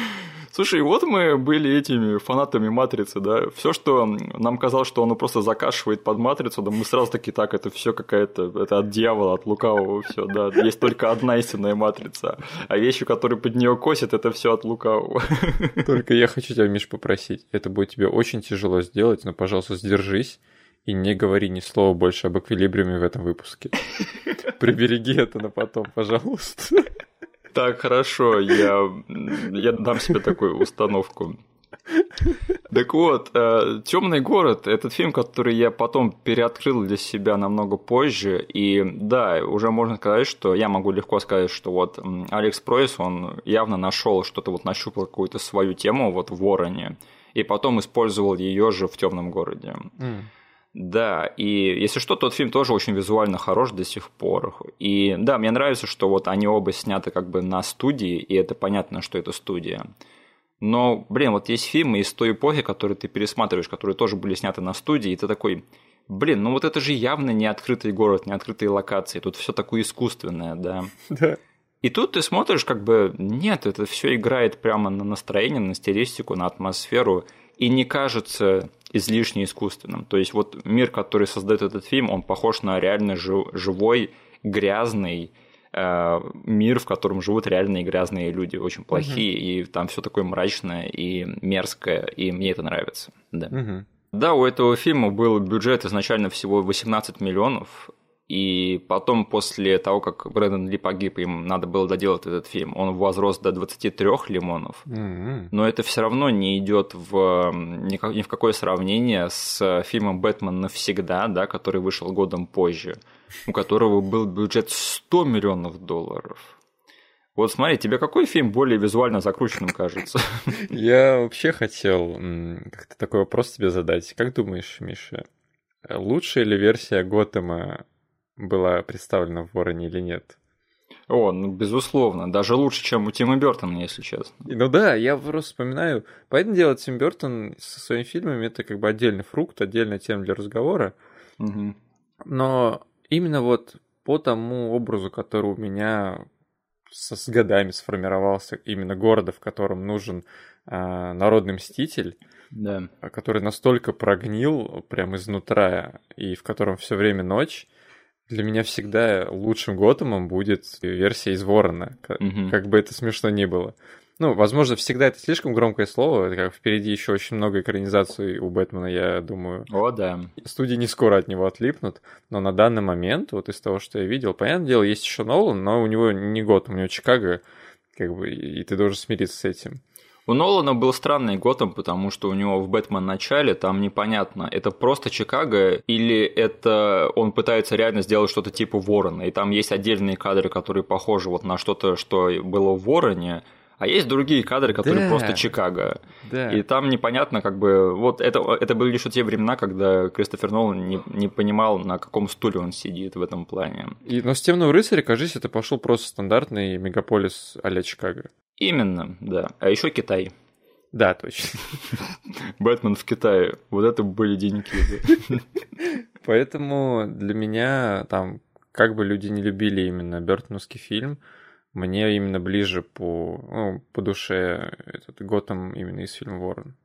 Слушай, вот мы были этими фанатами матрицы, да. Все, что нам казалось, что оно просто закашивает под матрицу, да мы сразу таки так, это все какая-то, это от дьявола, от лукавого все, да. Есть только одна истинная матрица. А вещи, которые под нее косят, это все от лукавого. Только я хочу тебя, Миш, попросить. Это будет тебе очень тяжело сделать, но, пожалуйста, сдержись и не говори ни слова больше об эквилибриуме в этом выпуске. Прибереги это на потом, пожалуйста. Так, хорошо, я, я дам себе такую установку. Так вот, э, Темный город этот фильм, который я потом переоткрыл для себя намного позже. И да, уже можно сказать, что я могу легко сказать, что вот Алекс Пройс, он явно нашел что-то, вот нащупал какую-то свою тему вот в Вороне, и потом использовал ее же в темном городе. Mm. Да, и если что, тот фильм тоже очень визуально хорош до сих пор. И да, мне нравится, что вот они оба сняты как бы на студии, и это понятно, что это студия. Но, блин, вот есть фильмы из той эпохи, которые ты пересматриваешь, которые тоже были сняты на студии, и ты такой, блин, ну вот это же явно не открытый город, не открытые локации, тут все такое искусственное, да. Да. И тут ты смотришь, как бы, нет, это все играет прямо на настроение, на стилистику, на атмосферу, и не кажется излишне искусственным. То есть вот мир, который создает этот фильм, он похож на реально живой, грязный э, мир, в котором живут реальные грязные люди, очень плохие, угу. и там все такое мрачное и мерзкое, и мне это нравится. Да. Угу. Да, у этого фильма был бюджет изначально всего 18 миллионов, и потом, после того, как Брэндон Ли погиб, им надо было доделать этот фильм, он возрос до 23 лимонов. Mm-hmm. Но это все равно не идет в ни в какое сравнение с фильмом «Бэтмен навсегда», да, который вышел годом позже, у которого был бюджет 100 миллионов долларов. Вот смотри, тебе какой фильм более визуально закрученным кажется? Я вообще хотел как-то такой вопрос тебе задать. Как думаешь, Миша, лучшая ли версия Готэма была представлена в Вороне или нет. О, ну, безусловно, даже лучше, чем у Тима Бертона, если честно. Ну да, я просто вспоминаю, поэтому делать Тим Бертон со своими фильмами это как бы отдельный фрукт, отдельная тема для разговора. Угу. Но именно вот по тому образу, который у меня со, с годами сформировался, именно города, в котором нужен э, народный мститель, да. который настолько прогнил прям изнутра, и в котором все время ночь, для меня всегда лучшим Готэмом будет версия из Ворона, как, угу. как бы это смешно ни было. Ну, возможно, всегда это слишком громкое слово, как впереди еще очень много экранизаций у Бэтмена, я думаю. О, да. Студии не скоро от него отлипнут, но на данный момент, вот из того, что я видел, понятное дело, есть еще Нолан, но у него не год, у него Чикаго, как бы, и ты должен смириться с этим. У Нолана был странный Готэм, потому что у него в Бэтмен начале там непонятно, это просто Чикаго или это он пытается реально сделать что-то типа Ворона. И там есть отдельные кадры, которые похожи вот на что-то, что было в Вороне, А есть другие кадры, которые да. просто Чикаго. Да. И там непонятно, как бы, вот это, это были еще те времена, когда Кристофер Нолан не, не понимал, на каком стуле он сидит в этом плане. И, но с «Темного рыцаря», кажется, это пошел просто стандартный мегаполис а Чикаго. Именно, да. А еще Китай. Да, точно. Бэтмен в Китае. Вот это были деньги. Поэтому для меня там, как бы люди не любили именно Бертоновский фильм, мне именно ближе по, ну, по душе этот Готэм именно из фильма Ворон.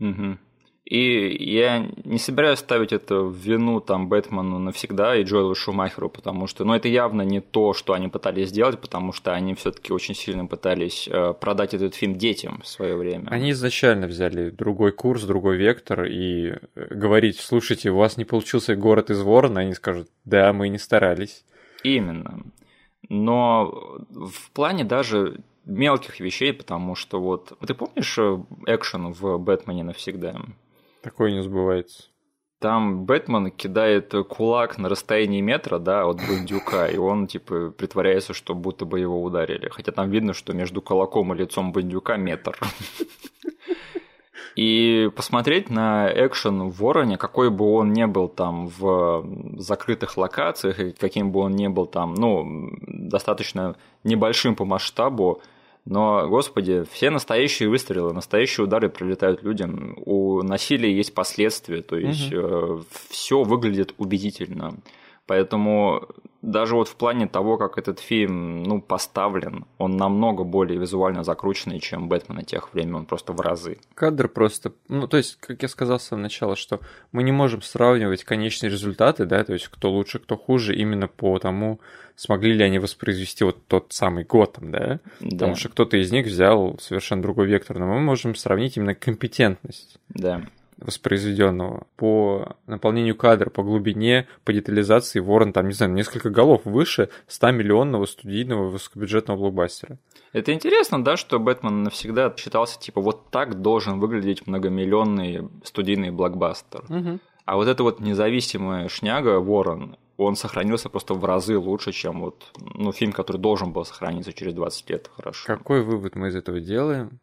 Угу. И я не собираюсь ставить это в вину там Бэтмену навсегда и Джоэлу Шумахеру, потому что, ну, это явно не то, что они пытались сделать, потому что они все-таки очень сильно пытались э, продать этот фильм детям в свое время. Они изначально взяли другой курс, другой вектор и э, говорить, слушайте, у вас не получился город из Ворона, они скажут, да, мы не старались. Именно. Но в плане даже мелких вещей, потому что вот... Ты помнишь э, экшен в «Бэтмене навсегда»? Такое не сбывается. Там Бэтмен кидает кулак на расстоянии метра, да, от бандюка, и он, типа, притворяется, что будто бы его ударили. Хотя там видно, что между кулаком и лицом бандюка метр. И посмотреть на экшен в Вороне, какой бы он ни был там в закрытых локациях, и каким бы он ни был там, ну, достаточно небольшим по масштабу, но, господи, все настоящие выстрелы, настоящие удары прилетают людям. У насилия есть последствия, то есть угу. э, все выглядит убедительно. Поэтому даже вот в плане того, как этот фильм ну, поставлен, он намного более визуально закрученный, чем Бэтмен тех времен, просто в разы. Кадр просто... Ну, то есть, как я сказал с самого начала, что мы не можем сравнивать конечные результаты, да, то есть кто лучше, кто хуже, именно по тому, смогли ли они воспроизвести вот тот самый Готэм, да? да. Потому что кто-то из них взял совершенно другой вектор, но мы можем сравнить именно компетентность. Да воспроизведенного. По наполнению кадра, по глубине, по детализации Ворон там, не знаю, несколько голов выше 100-миллионного студийного высокобюджетного блокбастера. Это интересно, да, что Бэтмен навсегда считался, типа, вот так должен выглядеть многомиллионный студийный блокбастер. Угу. А вот эта вот независимая шняга Ворон, он сохранился просто в разы лучше, чем вот ну, фильм, который должен был сохраниться через 20 лет хорошо. Какой вывод мы из этого делаем?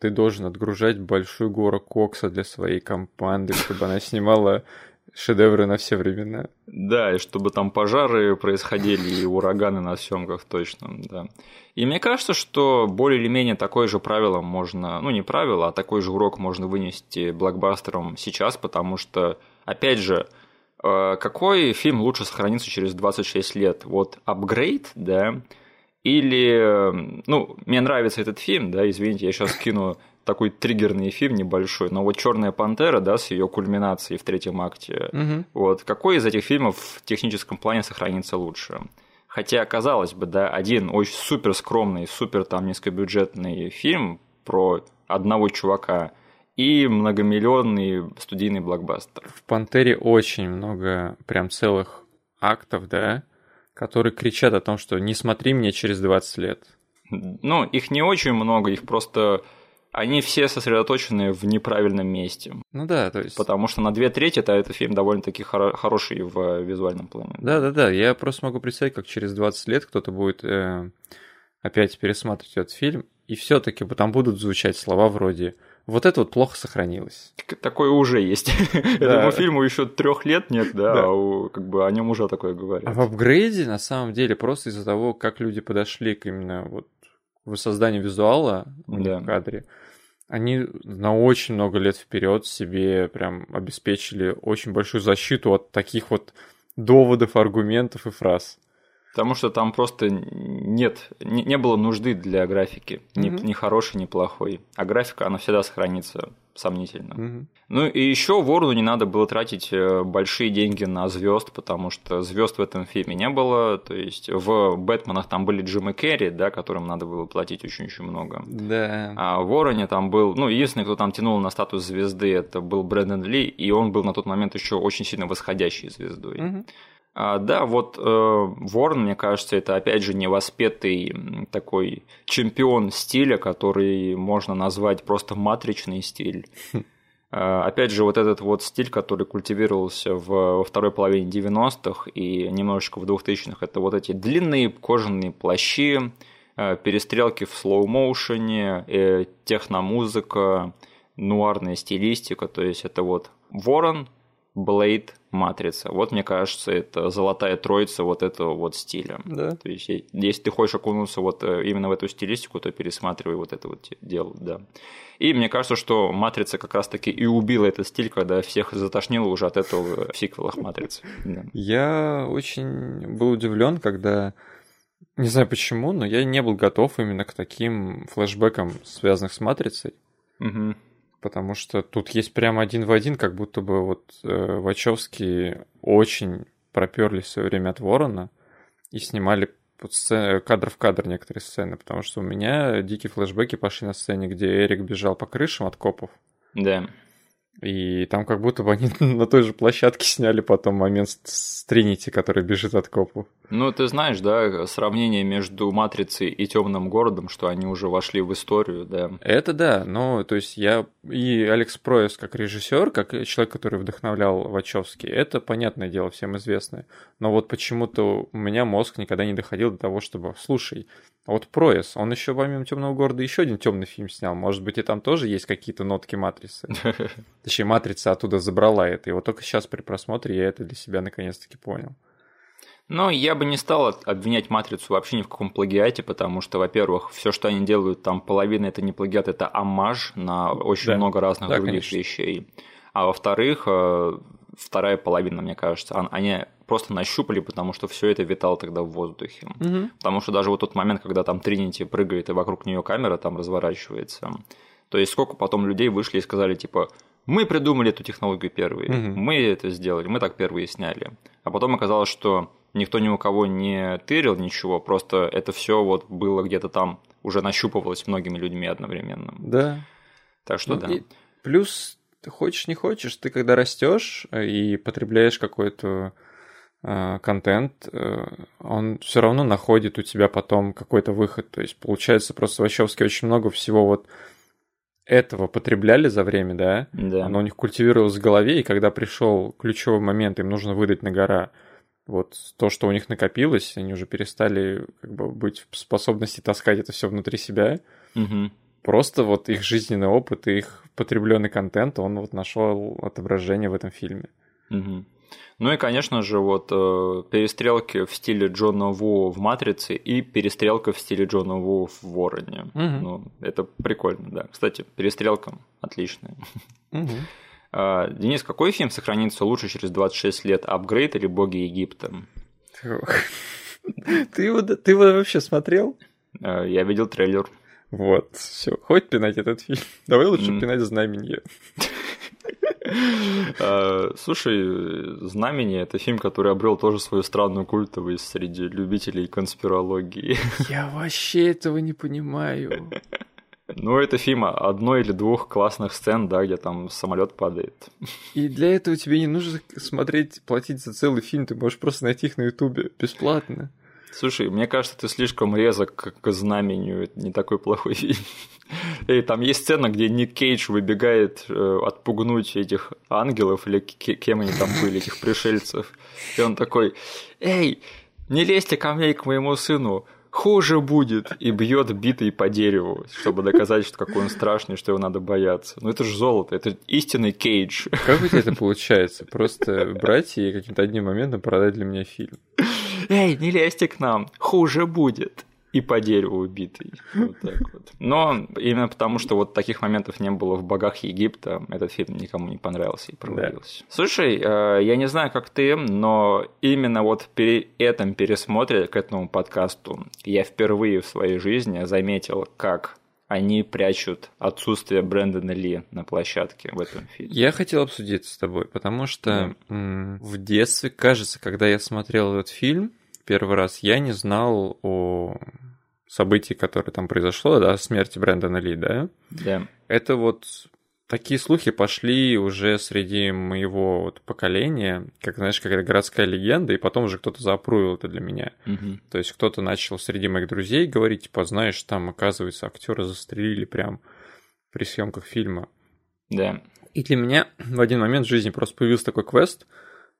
Ты должен отгружать большую гору кокса для своей команды, чтобы она снимала шедевры на все времена. Да, и чтобы там пожары происходили и ураганы на съемках точно, да. И мне кажется, что более или менее такое же правило можно, ну не правило, а такой же урок можно вынести блокбастером сейчас, потому что, опять же, э, какой фильм лучше сохранится через 26 лет? Вот «Апгрейд», да, или, ну, мне нравится этот фильм, да, извините, я сейчас кину такой триггерный фильм небольшой, но вот Черная пантера, да, с ее кульминацией в третьем акте. Угу. Вот какой из этих фильмов в техническом плане сохранится лучше? Хотя, казалось бы, да, один очень супер скромный, супер там низкобюджетный фильм про одного чувака и многомиллионный студийный блокбастер. В «Пантере» очень много прям целых актов, да, которые кричат о том, что не смотри мне через 20 лет. Ну, их не очень много, их просто... Они все сосредоточены в неправильном месте. Ну да, то есть... Потому что на две трети это этот фильм довольно-таки хоро- хороший в визуальном плане. Да-да-да, я просто могу представить, как через 20 лет кто-то будет э, опять пересматривать этот фильм, и все таки там будут звучать слова вроде вот это вот плохо сохранилось. Такое уже есть. Этому фильму еще трех лет нет, да, а как бы о нем уже такое говорят. А в апгрейде, на самом деле, просто из-за того, как люди подошли к именно вот воссозданию визуала в кадре, они на очень много лет вперед себе прям обеспечили очень большую защиту от таких вот доводов, аргументов и фраз. Потому что там просто нет, не, не было нужды для графики, ни, mm-hmm. ни хорошей, ни плохой. А графика, она всегда сохранится сомнительно. Mm-hmm. Ну и еще Ворону не надо было тратить э, большие деньги на звезд, потому что звезд в этом фильме не было. То есть в Бэтменах там были Джим и Керри, да, которым надо было платить очень-очень много. Да. А в Вороне там был, ну, единственный, кто там тянул на статус звезды, это был Брэндон Ли, и он был на тот момент еще очень сильно восходящей звездой. Mm-hmm. А, да, вот э, Ворн, мне кажется, это опять же невоспетый такой чемпион стиля, который можно назвать просто матричный стиль. А, опять же, вот этот вот стиль, который культивировался в, во второй половине 90-х и немножечко в 2000-х, это вот эти длинные кожаные плащи, э, перестрелки в слоу-моушене, э, техномузыка, нуарная стилистика, то есть это вот Ворон, Блейд, Матрица. Вот, мне кажется, это золотая троица вот этого вот стиля. Да. То есть, если ты хочешь окунуться вот э, именно в эту стилистику, то пересматривай вот это вот дело, да. И мне кажется, что «Матрица» как раз-таки и убила этот стиль, когда всех затошнило уже от этого в сиквелах «Матрицы». Да. Я очень был удивлен, когда... Не знаю почему, но я не был готов именно к таким флешбекам, связанных с «Матрицей». Угу потому что тут есть прям один в один, как будто бы вот э, Вачовски очень проперлись в свое время от Ворона и снимали под сцен... кадр в кадр некоторые сцены, потому что у меня дикие флешбеки пошли на сцене, где Эрик бежал по крышам от копов. Да. И там как будто бы они на той же площадке сняли потом момент с Тринити, который бежит от копов. Ну, ты знаешь, да, сравнение между Матрицей и Темным городом, что они уже вошли в историю, да. Это да, но то есть я и Алекс Проес как режиссер, как человек, который вдохновлял Вачовски, это понятное дело, всем известное. Но вот почему-то у меня мозг никогда не доходил до того, чтобы, слушай, а вот Проес, он еще помимо Темного города еще один темный фильм снял. Может быть, и там тоже есть какие-то нотки матрицы. Точнее, матрица оттуда забрала это. И вот только сейчас при просмотре я это для себя наконец-таки понял. Но я бы не стал обвинять «Матрицу» вообще ни в каком плагиате, потому что, во-первых, все, что они делают, там половина это не плагиат, это амаж на очень да. много разных да, других конечно. вещей. А во-вторых, э, вторая половина, мне кажется, они просто нащупали, потому что все это витало тогда в воздухе. Угу. Потому что даже вот тот момент, когда там Тринити прыгает и вокруг нее камера там разворачивается. То есть сколько потом людей вышли и сказали, типа, мы придумали эту технологию первые, угу. мы это сделали, мы так первые сняли. А потом оказалось, что никто ни у кого не тырил ничего, просто это все вот было где-то там, уже нащупывалось многими людьми одновременно. Да. Так что ну, да. плюс, ты хочешь, не хочешь, ты когда растешь и потребляешь какой-то э, контент, э, он все равно находит у тебя потом какой-то выход. То есть, получается, просто Вачовски очень много всего вот этого потребляли за время, да? Да. Оно у них культивировалось в голове, и когда пришел ключевой момент, им нужно выдать на гора вот то, что у них накопилось, они уже перестали как бы быть в способности таскать это все внутри себя. Угу. Просто вот их жизненный опыт и их потребленный контент, он вот нашел отображение в этом фильме. Угу. Ну и, конечно же, вот э, перестрелки в стиле Джона Ву в «Матрице» и перестрелка в стиле Джона Ву в «Вороне». Угу. Ну, это прикольно, да. Кстати, перестрелка отличная. Угу. Денис, какой фильм сохранится лучше через 26 лет, «Апгрейд» или «Боги Египта»? Ты его, ты его вообще смотрел? А, я видел трейлер. Вот, все, хоть пинать этот фильм. Давай лучше mm. пинать «Знамение». А, слушай, «Знамение» — это фильм, который обрел тоже свою странную культовость среди любителей конспирологии. Я вообще этого не понимаю. Ну, это фильм одной или двух классных сцен, да, где там самолет падает. И для этого тебе не нужно смотреть, платить за целый фильм, ты можешь просто найти их на Ютубе бесплатно. Слушай, мне кажется, ты слишком резок к знамению, это не такой плохой фильм. И там есть сцена, где Ник Кейдж выбегает э, отпугнуть этих ангелов, или кем они там были, этих пришельцев. И он такой, эй, не лезьте ко мне и к моему сыну, хуже будет, и бьет битой по дереву, чтобы доказать, что какой он страшный, что его надо бояться. Ну это же золото, это истинный кейдж. Как у тебя это получается? Просто брать и каким-то одним моментом продать для меня фильм. Эй, не лезьте к нам, хуже будет и по дереву убитый. Вот так вот. Но именно потому, что вот таких моментов не было в «Богах Египта», этот фильм никому не понравился и провалился. Да. Слушай, э, я не знаю, как ты, но именно вот при этом пересмотре к этому подкасту я впервые в своей жизни заметил, как они прячут отсутствие Брэндона Ли на площадке в этом фильме. Я хотел обсудить с тобой, потому что да. в детстве, кажется, когда я смотрел этот фильм, первый раз, я не знал о событии, которое там произошло, да, смерти Брэндона Ли, да? Да. Это вот такие слухи пошли уже среди моего вот поколения, как, знаешь, какая-то городская легенда, и потом уже кто-то запрувил это для меня. Угу. То есть кто-то начал среди моих друзей говорить, типа, знаешь, там, оказывается, актера застрелили прям при съемках фильма. Да. И для меня в один момент в жизни просто появился такой квест.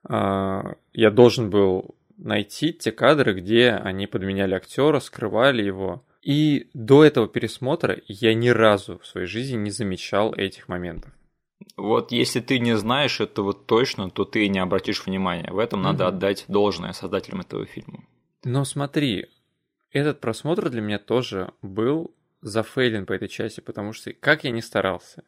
А, я должен был найти те кадры, где они подменяли актера, скрывали его, И до этого пересмотра я ни разу в своей жизни не замечал этих моментов. Вот если ты не знаешь этого точно, то ты не обратишь внимания. В этом надо Мгм. отдать должное создателям этого фильма. Но смотри, этот просмотр для меня тоже был зафейлен по этой части, потому что как я не старался,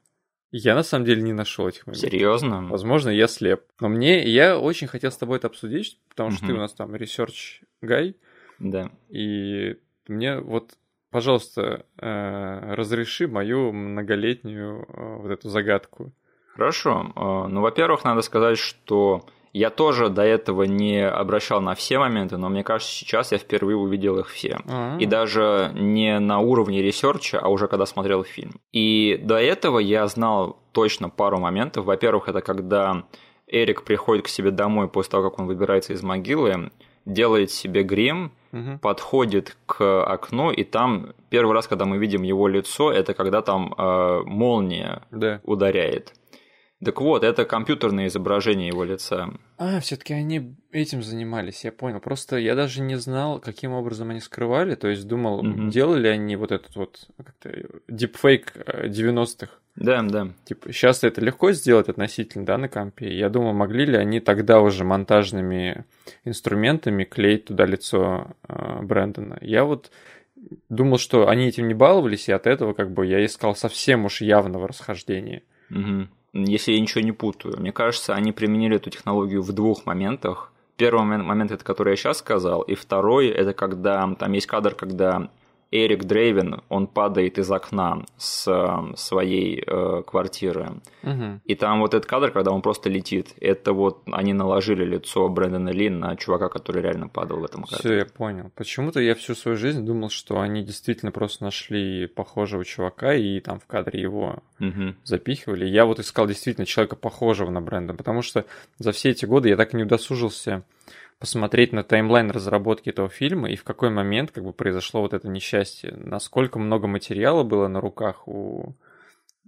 я на самом деле не нашел этих моментов. Серьезно? Возможно, я слеп. Но мне, я очень хотел с тобой это обсудить, потому что ты у нас там research guy, Да. и мне вот, пожалуйста, э, разреши мою многолетнюю э, вот эту загадку. Хорошо. Э, Ну, во-первых, надо сказать, что я тоже до этого не обращал на все моменты, но мне кажется, сейчас я впервые увидел их все. А, И даже не на уровне ресерча, а уже когда смотрел фильм. И до этого я знал точно пару моментов. Во-первых, это когда Эрик приходит к себе домой после того, как он выбирается из могилы, делает себе грим, мгм. подходит к окну, и там первый раз, когда мы видим его лицо, это когда там э, молния Да. ударяет. Так вот, это компьютерное изображение его лица. А, все-таки они этим занимались, я понял. Просто я даже не знал, каким образом они скрывали. То есть думал, Мгм. делали они вот этот вот дипфейк э, 90-х. Да, да. Типа, сейчас это легко сделать относительно, да, на компе. Я думал, могли ли они тогда уже монтажными инструментами клеить туда лицо э, Брэндона. Я вот думал, что они этим не баловались, и от этого как бы я искал совсем уж явного расхождения. Мгм. Если я ничего не путаю. Мне кажется, они применили эту технологию в двух моментах. Первый момент, момент это который я сейчас сказал, и второй это когда там есть кадр, когда Эрик Дрейвен, он падает из окна с э, своей э, квартиры. Мгм. И там вот этот кадр, когда он просто летит, это вот они наложили лицо Брэндона Ли на чувака, который реально падал в этом кадре. Все, я понял. Почему-то я всю свою жизнь думал, что они действительно просто нашли похожего чувака и там в кадре его Мгм. запихивали. Я вот искал действительно человека похожего на Бренда, потому что за все эти годы я так и не удосужился посмотреть на таймлайн разработки этого фильма и в какой момент как бы произошло вот это несчастье, насколько много материала было на руках у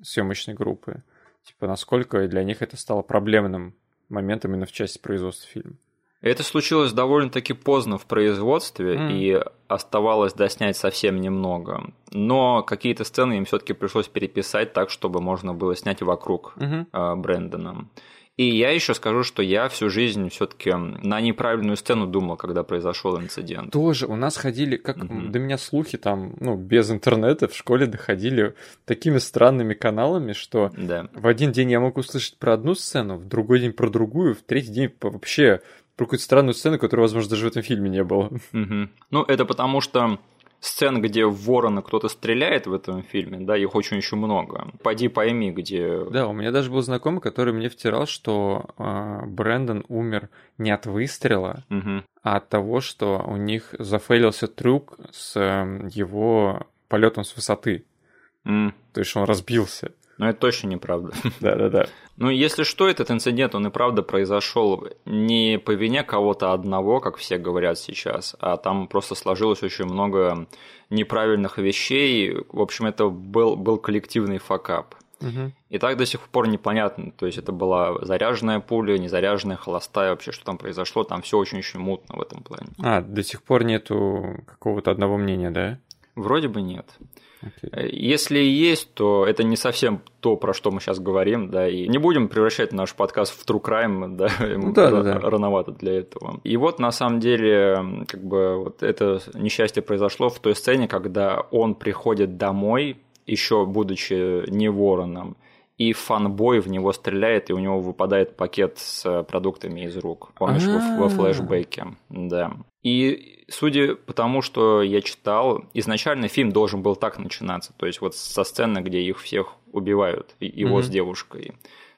съемочной группы, типа насколько для них это стало проблемным моментом именно в части производства фильма. Это случилось довольно-таки поздно в производстве, Мгм. и оставалось доснять совсем немного. Но какие-то сцены им все-таки пришлось переписать так, чтобы можно было снять вокруг Мгм. э, Брэндона. И я еще скажу, что я всю жизнь все-таки на неправильную сцену думал, когда произошел инцидент. Тоже у нас ходили, как Мгм. до меня слухи там, ну, без интернета в школе доходили такими странными каналами, что Да. в один день я мог услышать про одну сцену, в другой день про другую, в третий день вообще про какую-то странную сцену, которой, возможно, даже в этом фильме не было. Мгм. Ну, это потому что сцен, где в ворона кто-то стреляет в этом фильме, да, их очень еще много. Пойди пойми, где... Да, у меня даже был знакомый, который мне втирал, что э, Брэндон умер не от выстрела, Мгм. а от того, что у них зафейлился трюк с э, его полетом с высоты. М. То есть он разбился. Но это точно неправда. Да-да-да. Ну, если что, этот инцидент, он и правда произошел не по вине кого-то одного, как все говорят сейчас, а там просто сложилось очень много неправильных вещей. В общем, это был, был коллективный факап. И так до сих пор непонятно, то есть это была заряженная пуля, незаряженная, холостая, вообще что там произошло, там все очень-очень мутно в этом плане. А, до сих пор нету какого-то одного мнения, да? Вроде бы нет. Окей. Э, Если есть, то это не совсем то, про что мы сейчас говорим, да, и не будем превращать наш подкаст в true crime, да, ему да, да, да. рановато для этого. И вот на самом деле, как бы вот это несчастье произошло в той сцене, когда он приходит домой, еще будучи не вороном, и фанбой в него стреляет, и у него выпадает пакет с продуктами из рук. Помнишь, во, во флешбеке. Да. И судя по тому, что я читал, изначально фильм должен был так начинаться. То есть вот со сцены, где их всех убивают, его Мгм. с девушкой.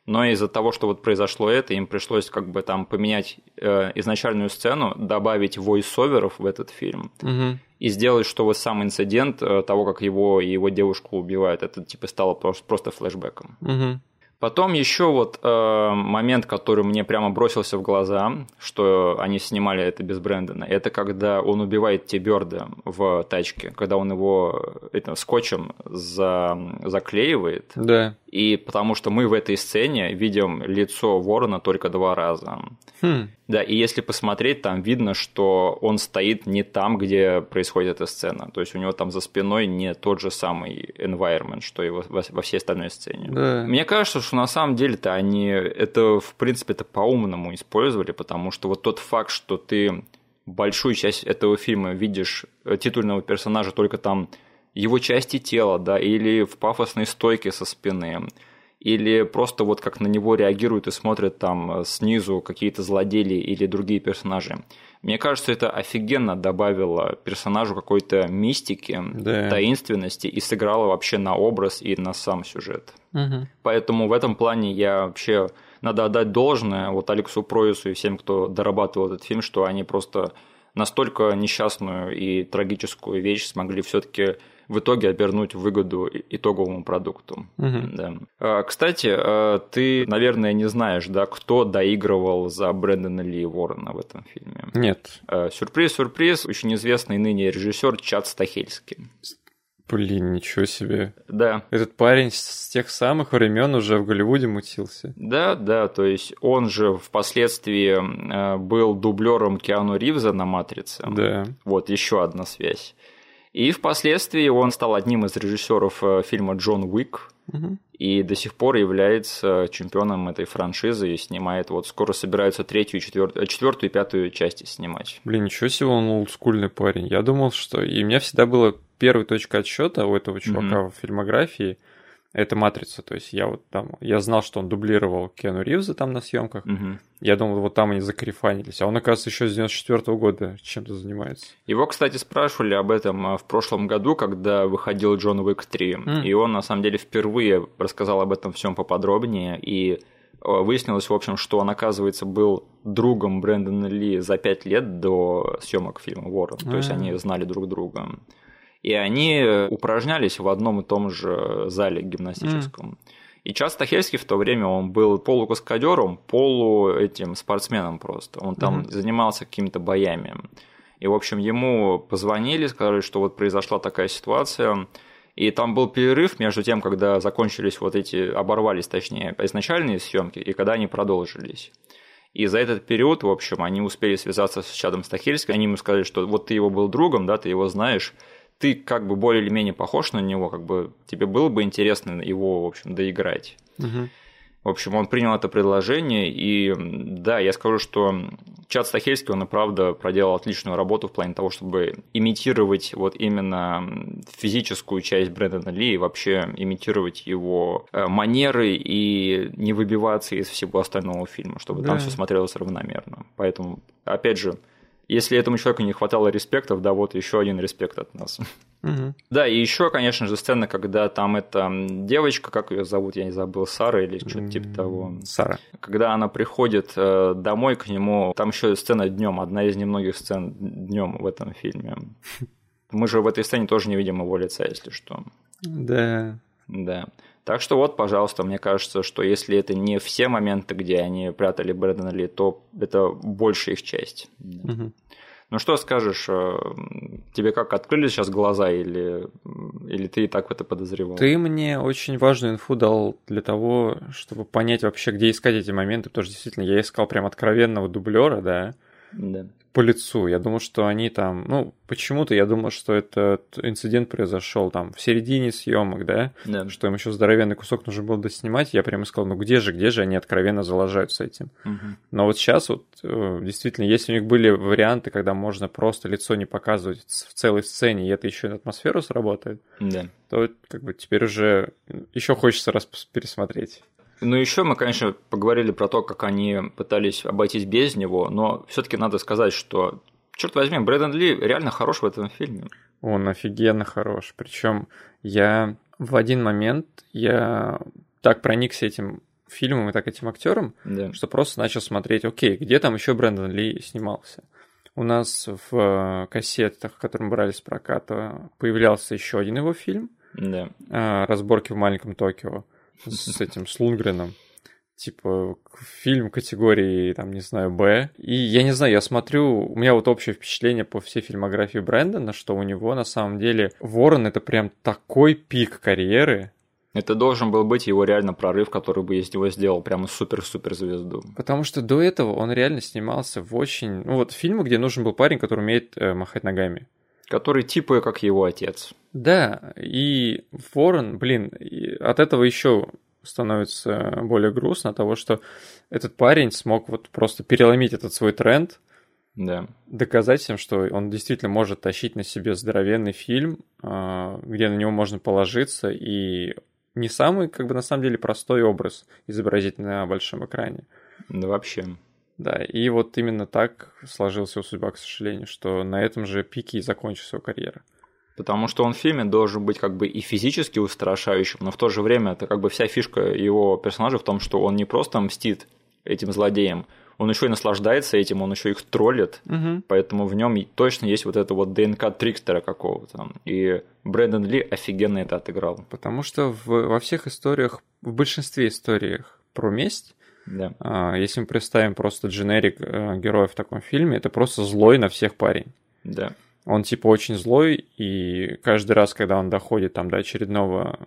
Но из-за того, что вот произошло это, им пришлось как бы там поменять э, изначальную сцену, добавить войс-оверов в этот фильм Мгм. и сделать, что вот сам инцидент э, того, как его и его девушку убивают, это типа стало просто, просто флешбеком. Мгм. Потом еще вот э, момент, который мне прямо бросился в глаза, что они снимали это без Брэндона, это когда он убивает Тиберда в тачке, когда он его этим скотчем за, заклеивает. Да. И потому что мы в этой сцене видим лицо ворона только два раза. Хм. Да, и если посмотреть, там видно, что он стоит не там, где происходит эта сцена. То есть у него там за спиной не тот же самый environment, что и во, во всей остальной сцене. Да. Мне кажется, что на самом деле-то они это, в принципе, это по-умному использовали, потому что вот тот факт, что ты большую часть этого фильма видишь э, титульного персонажа только там его части тела, да, или в пафосной стойке со спины, или просто вот как на него реагируют и смотрят там снизу какие-то злодеи или другие персонажи. Мне кажется, это офигенно добавило персонажу какой-то мистики, Да. таинственности и сыграло вообще на образ и на сам сюжет. Мгм. Поэтому в этом плане я вообще надо отдать должное вот Алексу Проису и всем, кто дорабатывал этот фильм, что они просто настолько несчастную и трагическую вещь смогли все-таки в итоге обернуть выгоду итоговому продукту. Мгм. Да. А, Кстати, а, ты, наверное, не знаешь, да, кто доигрывал за Брэндона Ли Уоррена в этом фильме. Нет. А, Сюрприз, сюрприз, очень известный ныне режиссер Чад Стахельский. Блин, ничего себе. Да, Этот парень с тех самых времен уже в Голливуде мутился. Да, да, то есть он же впоследствии был дублером Киану Ривза на Матрице. Да. Вот еще одна связь. И впоследствии он стал одним из режиссеров э, фильма Джон Уик и до сих пор является чемпионом этой франшизы и снимает. Вот скоро собираются третью, четвертую, четвертую и пятую части снимать. Блин, ничего себе, он олдскульный парень. Я думал, что... И у меня всегда была первая точка отсчета у этого чувака в фильмографии. Это «Матрица». То есть я вот там... Я знал, что он дублировал Кену Ривза там на съемках. Мгм. Я думал, вот там они закарифанились. А он, оказывается, еще с 94 года чем-то занимается. Его, кстати, спрашивали об этом э, в прошлом году, когда выходил Джон Уик 3. М. И он, на самом деле, впервые рассказал об этом всем поподробнее. И э, выяснилось, в общем, что он, оказывается, был другом Брэндона Ли за пять лет до съемок фильма Ворон. То есть А. они знали друг друга. И они э, упражнялись в одном и том же зале гимнастическом. И Чад Стахельский в то время он был полукаскадером, полу этим спортсменом просто. Он там Мгм. занимался какими-то боями. И, в общем, ему позвонили, сказали, что вот произошла такая ситуация. И там был перерыв между тем, когда закончились вот эти, оборвались, точнее, изначальные съемки, и когда они продолжились. И за этот период, в общем, они успели связаться с Чадом Стахельским. Они ему сказали, что вот ты его был другом, да, ты его знаешь, ты как бы более или менее похож на него, как бы тебе было бы интересно его, в общем, доиграть. Мгм. В общем, он принял это предложение, и да, я скажу, что Чад Стахельский, он и правда проделал отличную работу в плане того, чтобы имитировать вот именно физическую часть Брэндона Ли и вообще имитировать его э, манеры и не выбиваться из всего остального фильма, чтобы там Да. все смотрелось равномерно. Поэтому, опять же, если этому человеку не хватало респектов, да, вот еще один респект от нас. Мгм. Да, и еще, конечно же, сцена, когда там эта девочка, как ее зовут, я не забыл, Сара или что-то типа того. Сара. Когда она приходит э, домой к нему, там еще сцена днем, одна из немногих сцен днем в этом фильме. Мы же в этой сцене тоже не видим его лица, если что. Да. Да. Так что вот, пожалуйста, мне кажется, что если это не все моменты, где они прятали Брэдона Ли, то это большая их часть. Мгм. Ну что скажешь, э, тебе как открыли сейчас глаза или, или ты и так это подозревал? Ты мне очень важную инфу дал для того, чтобы понять вообще, где искать эти моменты, потому что действительно я искал прям откровенного дублера, да, Да. По лицу. Я думал, что они там, ну, почему-то я думал, что этот инцидент произошел там в середине съемок, да, Да. что им еще здоровенный кусок нужно было доснимать. Я прямо искал, ну где же, где же они откровенно залажают с этим. Мгм. Но вот сейчас вот э, действительно, если у них были варианты, когда можно просто лицо не показывать в целой сцене, и это еще и на атмосферу сработает, Да. то как бы теперь уже еще хочется раз пересмотреть. Ну, еще мы, конечно, поговорили про то, как они пытались обойтись без него, но все-таки надо сказать, что, черт возьми, Брэдон Ли реально хорош в этом фильме. Он офигенно хорош. Причем я в один момент я так проникся этим фильмом и так этим актером, Да. что просто начал смотреть, окей, где там еще Брэндон Ли снимался. У нас в кассетах, которые мы брали с проката, появлялся еще один его фильм Да. э, «Разборки в маленьком Токио». С этим, с Лунгреном. Типа, фильм категории, там, не знаю, Б. И я не знаю, я смотрю, у меня вот общее впечатление по всей фильмографии Брэндона, что у него на самом деле Ворон это прям такой пик карьеры, это должен был быть его реально прорыв, который бы из него сделал прямо супер-супер звезду. Потому что до этого он реально снимался в очень... Ну вот фильмы, где нужен был парень, который умеет э, махать ногами. Который типа как его отец. Да, и Ворон, блин, от этого еще становится более грустно, того, что этот парень смог вот просто переломить этот свой тренд, да. доказать всем, что он действительно может тащить на себе здоровенный фильм, а, где на него можно положиться, и не самый, как бы, на самом деле, простой образ изобразить на большом экране. Да вообще. Да, и вот именно так сложилась его судьба, к сожалению, что на этом же пике и закончилась его карьера. Потому что он в фильме должен быть как бы и физически устрашающим, но в то же время это как бы вся фишка его персонажа в том, что он не просто мстит этим злодеям, он еще и наслаждается этим, он еще их троллит, угу. поэтому в нем точно есть вот это вот ДНК Трикстера какого-то. И Брэндон Ли офигенно это отыграл. Потому что в, во всех историях, в большинстве историях про месть, да. а, если мы представим просто дженерик а, героя в таком фильме, это просто злой на всех парень. Да. Он типа очень злой, и каждый раз, когда он доходит там до очередного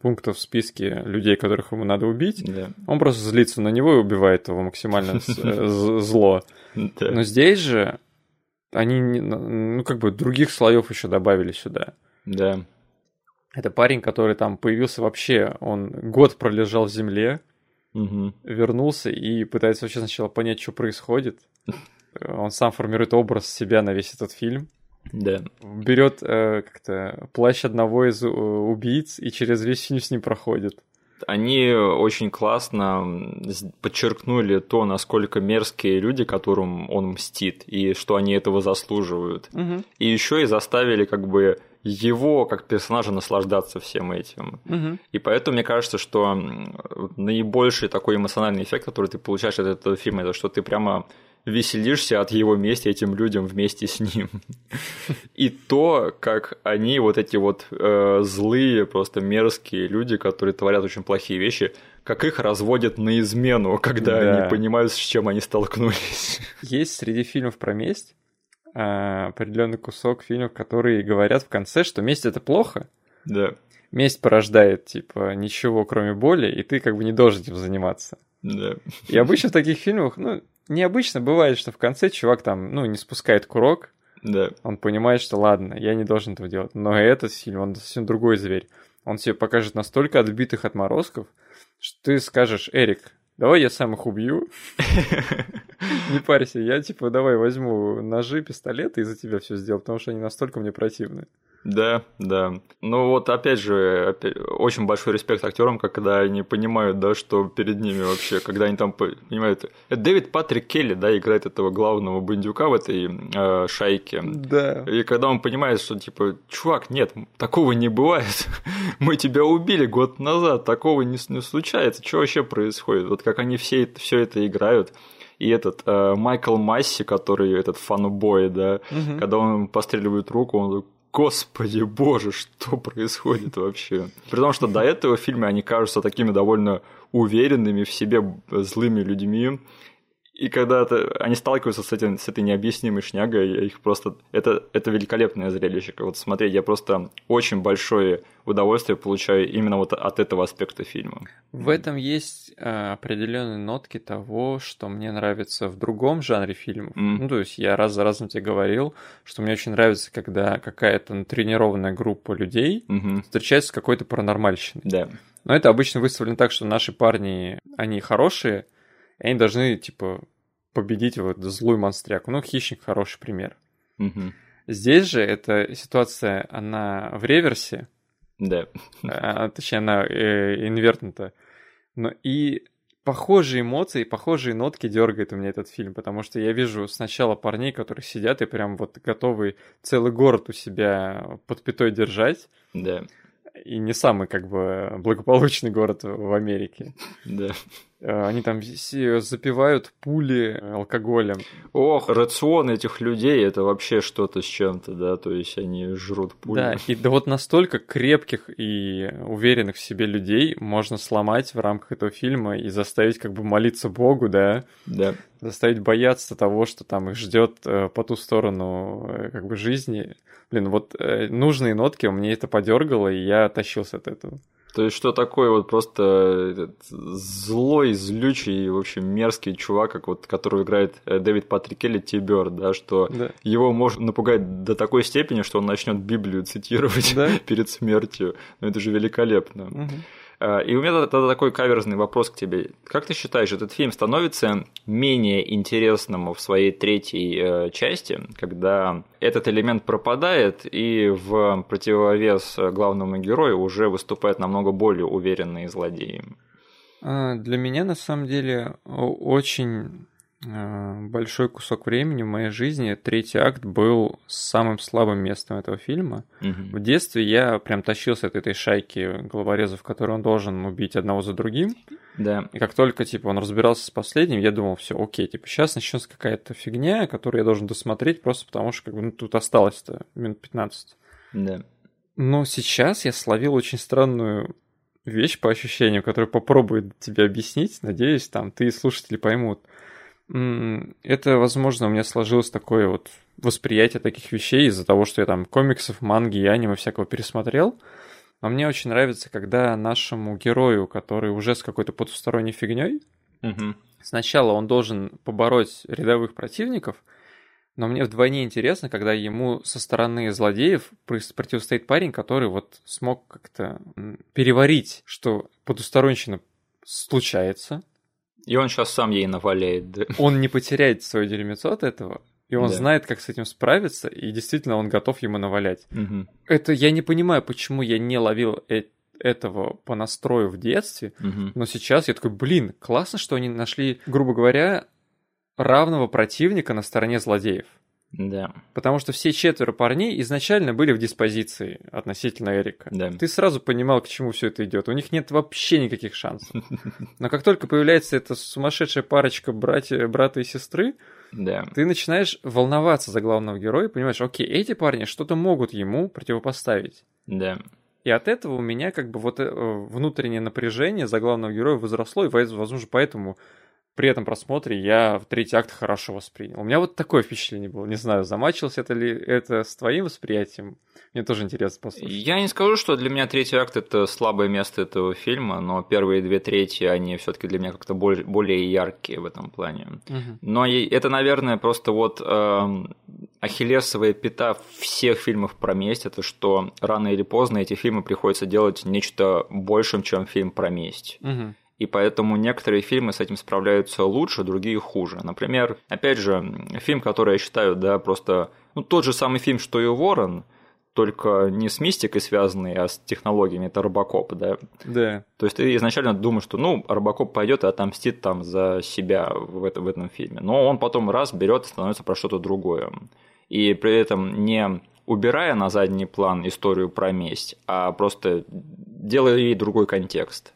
пункта в списке людей, которых ему надо убить, да. он просто злится на него и убивает его максимально э, зло. Но здесь же они, ну, как бы других слоев еще добавили сюда. Да. Это парень, который там появился вообще, он год пролежал в земле, угу. вернулся и пытается вообще сначала понять, что происходит. Он сам формирует образ себя на весь этот фильм. Да. Берет э, как-то плащ одного из э, убийц и через весь фильм с ним проходит. Они очень классно подчеркнули то, насколько мерзкие люди, которым он мстит, и что они этого заслуживают. Угу. И еще и заставили как бы его как персонажа наслаждаться всем этим. Угу. И поэтому мне кажется, что наибольший такой эмоциональный эффект, который ты получаешь от этого фильма, это что ты прямо веселишься от его мести этим людям вместе с ним. И то, как они, вот эти вот э, злые, просто мерзкие люди, которые творят очень плохие вещи, как их разводят на измену, когда да. они понимают, с чем они столкнулись. Есть среди фильмов про месть э, определенный кусок фильмов, которые говорят в конце, что месть это плохо. Да. Месть порождает, типа, ничего, кроме боли, и ты как бы не должен этим заниматься. Да. И обычно в таких фильмах, ну, необычно бывает, что в конце чувак там, ну, не спускает курок. Да. Он понимает, что ладно, я не должен этого делать. Но этот фильм, он совсем другой зверь. Он тебе покажет настолько отбитых отморозков, что ты скажешь, Эрик, давай я сам их убью. Не парься, я типа давай возьму ножи, пистолеты и за тебя все сделаю, потому что они настолько мне противны. Да, да. Ну вот опять же, опять, очень большой респект актерам, когда они понимают, да, что перед ними вообще, когда они там понимают. Это Дэвид Патрик Келли, да, играет этого главного бандюка в этой э, шайке. Да. И когда он понимает, что типа, чувак, нет, такого не бывает. Мы тебя убили год назад, такого не, не случается. Что вообще происходит? Вот как они все это, все это играют и этот э, Майкл Масси, который этот фанубой, да, угу. когда он постреливает руку, он господи боже, что происходит вообще? При том, что до этого в фильме они кажутся такими довольно уверенными в себе злыми людьми, и когда это, они сталкиваются с, этим, с этой необъяснимой шнягой, их просто... Это, это великолепное зрелище. Вот смотреть, я просто очень большое удовольствие получаю именно вот от этого аспекта фильма. В этом есть а, определенные нотки того, что мне нравится в другом жанре фильмов. Mm. Ну, то есть я раз за разом тебе говорил, что мне очень нравится, когда какая-то тренированная группа людей mm-hmm. встречается с какой-то паранормальщиной. Да. Но это обычно выставлено так, что наши парни, они хорошие, и они должны, типа, победить вот злую монстряку. Ну, хищник хороший пример. Угу. Здесь же эта ситуация, она в реверсе. Да. А, точнее, она э, инвертнута. Но и похожие эмоции, похожие нотки дергает у меня этот фильм, потому что я вижу сначала парней, которые сидят и прям вот готовы целый город у себя под пятой держать. Да. И не самый, как бы, благополучный город в Америке. Да. Э, они там запивают пули алкоголем. Ох, рацион этих людей это вообще что-то с чем-то, да, то есть они жрут пули. Да, и да вот настолько крепких и уверенных в себе людей можно сломать в рамках этого фильма и заставить как бы молиться Богу, да? Да. Заставить бояться того, что там их ждет э, по ту сторону э, как бы жизни. Блин, вот нужные нотки мне это подергало, и я тащился от этого. То есть, что такой вот просто этот злой, злючий, в общем, мерзкий чувак, как вот, который играет э, Дэвид Патрик Элли Тибер, да, что да. его можно напугать до такой степени, что он начнет Библию цитировать да? перед смертью. Ну, это же великолепно. Угу. А, и у меня тогда такой каверзный вопрос к тебе. Как ты считаешь, этот фильм становится менее интересным в своей третьей э, части, когда этот элемент пропадает, и в противовес главному герою уже выступают намного более уверенные злодеи? А, для меня, на самом деле, очень Э, большой кусок времени в моей жизни третий акт был самым слабым местом этого фильма. Угу. В детстве я прям тащился от этой шайки головорезов, которые он должен убить одного за другим. Да. И как только типа он разбирался с последним, я думал, все, окей, типа сейчас начнется какая-то фигня, которую я должен досмотреть, просто потому что как бы ну, тут осталось-то минут 15. Да. Но сейчас я словил очень странную вещь по ощущениям, которую попробую тебе объяснить. Надеюсь, там ты и слушатели поймут. Это, возможно, у меня сложилось такое вот восприятие таких вещей из-за того, что я там комиксов, манги и аниме всякого пересмотрел. Но мне очень нравится, когда нашему герою, который уже с какой-то потусторонней фигней, угу. сначала он должен побороть рядовых противников, но мне вдвойне интересно, когда ему со стороны злодеев противостоит парень, который вот смог как-то переварить, что потусторонщина случается, и он сейчас сам ей наваляет. Да? Он не потеряет свое дерьмецо от этого, и он да. знает, как с этим справиться, и действительно он готов ему навалять. Угу. Это я не понимаю, почему я не ловил э этого по настрою в детстве, угу. но сейчас я такой, блин, классно, что они нашли, грубо говоря, равного противника на стороне злодеев. Да. Потому что все четверо парней изначально были в диспозиции относительно Эрика. Да. Ты сразу понимал, к чему все это идет. У них нет вообще никаких шансов. Но как только появляется эта сумасшедшая парочка братья, брата и сестры, да. ты начинаешь волноваться за главного героя, понимаешь, окей, эти парни что-то могут ему противопоставить. Да. И от этого у меня как бы вот э, внутреннее напряжение за главного героя возросло, и, возможно, поэтому при этом просмотре я в третий акт хорошо воспринял. У меня вот такое впечатление было. Не знаю, замачивался это ли это с твоим восприятием. Мне тоже интересно послушать. Я не скажу, что для меня третий акт это слабое место этого фильма, но первые две трети, они все-таки для меня как-то более, более яркие в этом плане. Угу. Но это, наверное, просто вот э, ахиллесовая пята всех фильмов про месть, это что рано или поздно эти фильмы приходится делать нечто большим, чем фильм про месть. Угу и поэтому некоторые фильмы с этим справляются лучше, другие хуже. Например, опять же, фильм, который я считаю, да, просто ну, тот же самый фильм, что и Ворон, только не с мистикой связанный, а с технологиями, это Робокоп, да? Да. То есть ты изначально думаешь, что, ну, Робокоп пойдет и отомстит там за себя в, это, в этом фильме. Но он потом раз берет и становится про что-то другое. И при этом не убирая на задний план историю про месть, а просто делая ей другой контекст.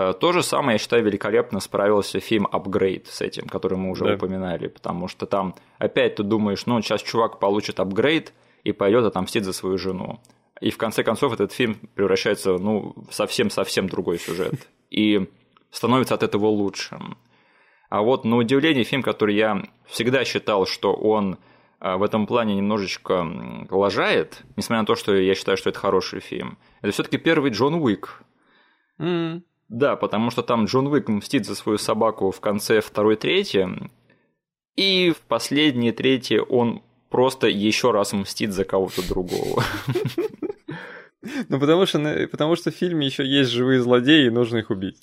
Э, то же самое, я считаю, великолепно справился фильм «Апгрейд» с этим, который мы уже да. упоминали, потому что там опять ты думаешь, ну, сейчас чувак получит апгрейд и пойдет отомстить за свою жену. И в конце концов этот фильм превращается ну, в совсем-совсем другой сюжет. И становится от этого лучше. А вот на удивление фильм, который я всегда считал, что он э, в этом плане немножечко лажает, несмотря на то, что я считаю, что это хороший фильм, это все-таки первый Джон Уик. Mm. Да, потому что там Джон Уик мстит за свою собаку в конце второй трети, и в последней трети он просто еще раз мстит за кого-то другого. Ну, потому что, потому что в фильме еще есть живые злодеи, и нужно их убить.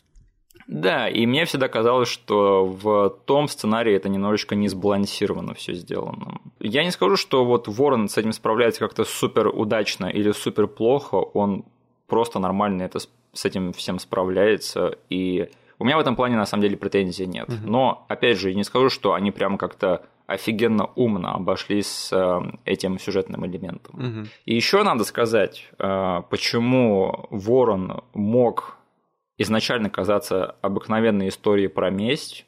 Да, и мне всегда казалось, что в том сценарии это немножечко не сбалансировано все сделано. Я не скажу, что вот Ворон с этим справляется как-то супер удачно или супер плохо, он просто нормально это с этим всем справляется, и у меня в этом плане на самом деле претензий нет. Угу. Но, опять же, не скажу, что они прям как-то офигенно умно обошлись с э, этим сюжетным элементом. Угу. И еще надо сказать, э, почему Ворон мог изначально казаться обыкновенной историей про месть,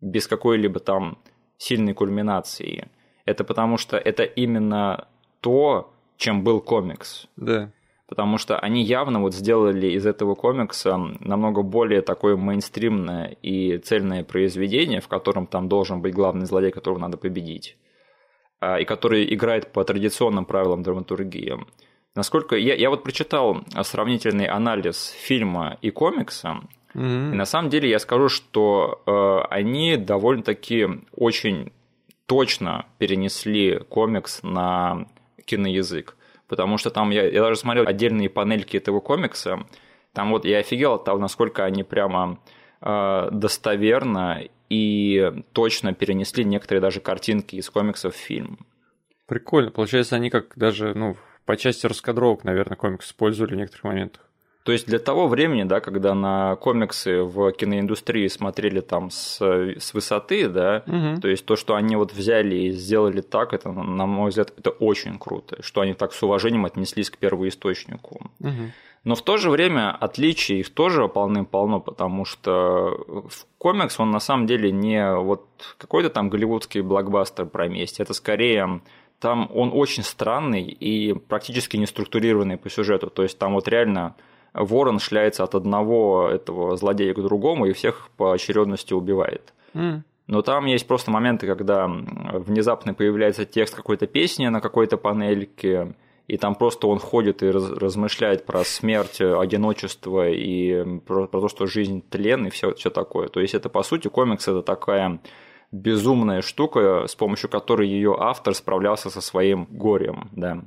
без какой-либо там сильной кульминации. Это потому что это именно то, чем был комикс. Да. Потому что они явно вот сделали из этого комикса намного более такое мейнстримное и цельное произведение, в котором там должен быть главный злодей, которого надо победить, а, и который играет по традиционным правилам драматургии. Насколько я, я вот прочитал сравнительный анализ фильма и комикса, Мгм. и на самом деле я скажу, что э, они довольно-таки очень точно перенесли комикс на киноязык. Потому что там я, я даже смотрел отдельные панельки этого комикса. Там вот я офигел от того, насколько они прямо э, достоверно и точно перенесли некоторые даже картинки из комиксов в фильм. Прикольно. Получается, они как даже, ну, по части раскадровок, наверное, комикс использовали в некоторых моментах. То есть для того времени, да, когда на комиксы в киноиндустрии смотрели там с, с высоты, да, Мгм. то есть то, что они вот взяли и сделали так, это, на мой взгляд, это очень круто, что они так с уважением отнеслись к первоисточнику. Мгм. Но в то же время отличий их тоже полным-полно, потому что в комикс он на самом деле не вот какой-то там голливудский блокбастер про месть, это скорее там он очень странный и практически не структурированный по сюжету, то есть там вот реально ворон шляется от одного этого злодея к другому и всех по очередности убивает. М. Но там есть просто моменты, когда внезапно появляется текст какой-то песни на какой-то панельке, и там просто он ходит и раз- размышляет про смерть, одиночество и про, про то, что жизнь тлен и все, все такое. То есть это по сути комикс это такая безумная штука, с помощью которой ее автор справлялся со своим горем, да.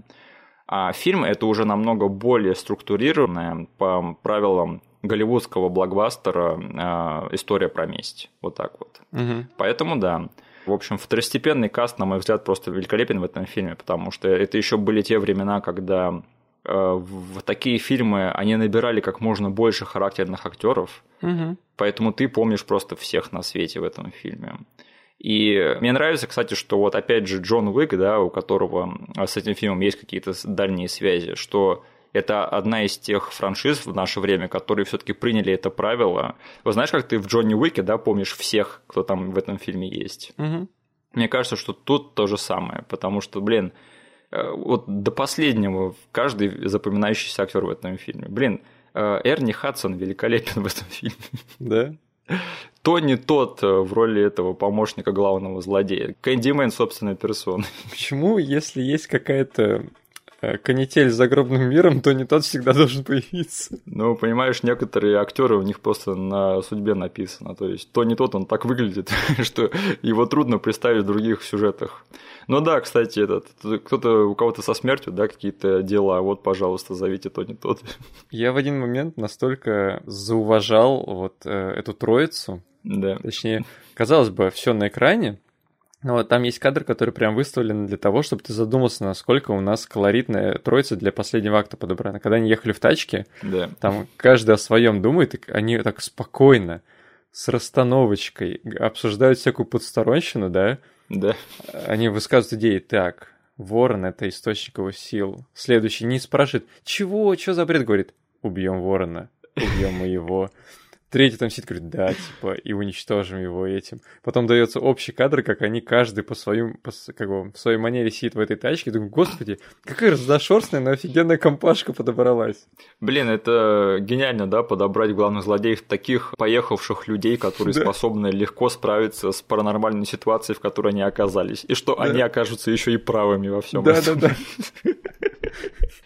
А фильм это уже намного более структурированная по правилам голливудского блокбастера э, история про месть. Вот так вот. Мгм. Поэтому да. В общем, второстепенный каст, на мой взгляд, просто великолепен в этом фильме, потому что это еще были те времена, когда э, в такие фильмы они набирали как можно больше характерных актеров, Мгм. поэтому ты помнишь просто всех на свете в этом фильме. И мне нравится, кстати, что вот опять же Джон Уик, да, у которого а, с этим фильмом есть какие-то дальние связи, что это одна из тех франшиз в наше время, которые все-таки приняли это правило. Вот знаешь, как ты в Джонни Уике, да, помнишь всех, кто там в этом фильме есть? Мгм. Мне кажется, что тут то же самое, потому что, блин, э, вот до последнего каждый запоминающийся актер в этом фильме. Блин, э, Эрни Хадсон великолепен в этом фильме. Да? Тони тот э, в роли этого помощника главного злодея. Кэндимен собственной персоной. Почему, если есть какая-то канитель с загробным миром, то не тот всегда должен появиться? Ну, понимаешь, некоторые актеры у них просто на судьбе написано. То есть Тони тот, он так выглядит, что его трудно представить в других сюжетах. Ну да, кстати, этот кто-то у кого-то со смертью, да, какие-то дела. Вот, пожалуйста, зовите Тони тот. Я в один момент настолько зауважал вот э, эту троицу, Да. точнее, казалось бы, все на экране, но вот там есть кадр, который прям выставлен для того, чтобы ты задумался, насколько у нас колоритная троица для последнего акта подобрана. Когда они ехали в тачке, Да. там каждый о своем думает, и они так спокойно, с расстановочкой обсуждают всякую подсторонщину, да, Да. они высказывают идеи так. Ворон — это источник его сил. Следующий не спрашивает, чего, что за бред? Говорит, убьем ворона, убьем мы его. Третий там сидит, говорит, да, типа, и уничтожим его этим. Потом дается общий кадр, как они каждый по своим, по, как бы, в своей манере сидит в этой тачке. Думаю, господи, какая разношерстная, но офигенная компашка подобралась. Блин, это гениально, да, подобрать главных злодеев таких поехавших людей, которые Да. способны легко справиться с паранормальной ситуацией, в которой они оказались. И что Да. они окажутся еще и правыми во всем этом. Да-да-да.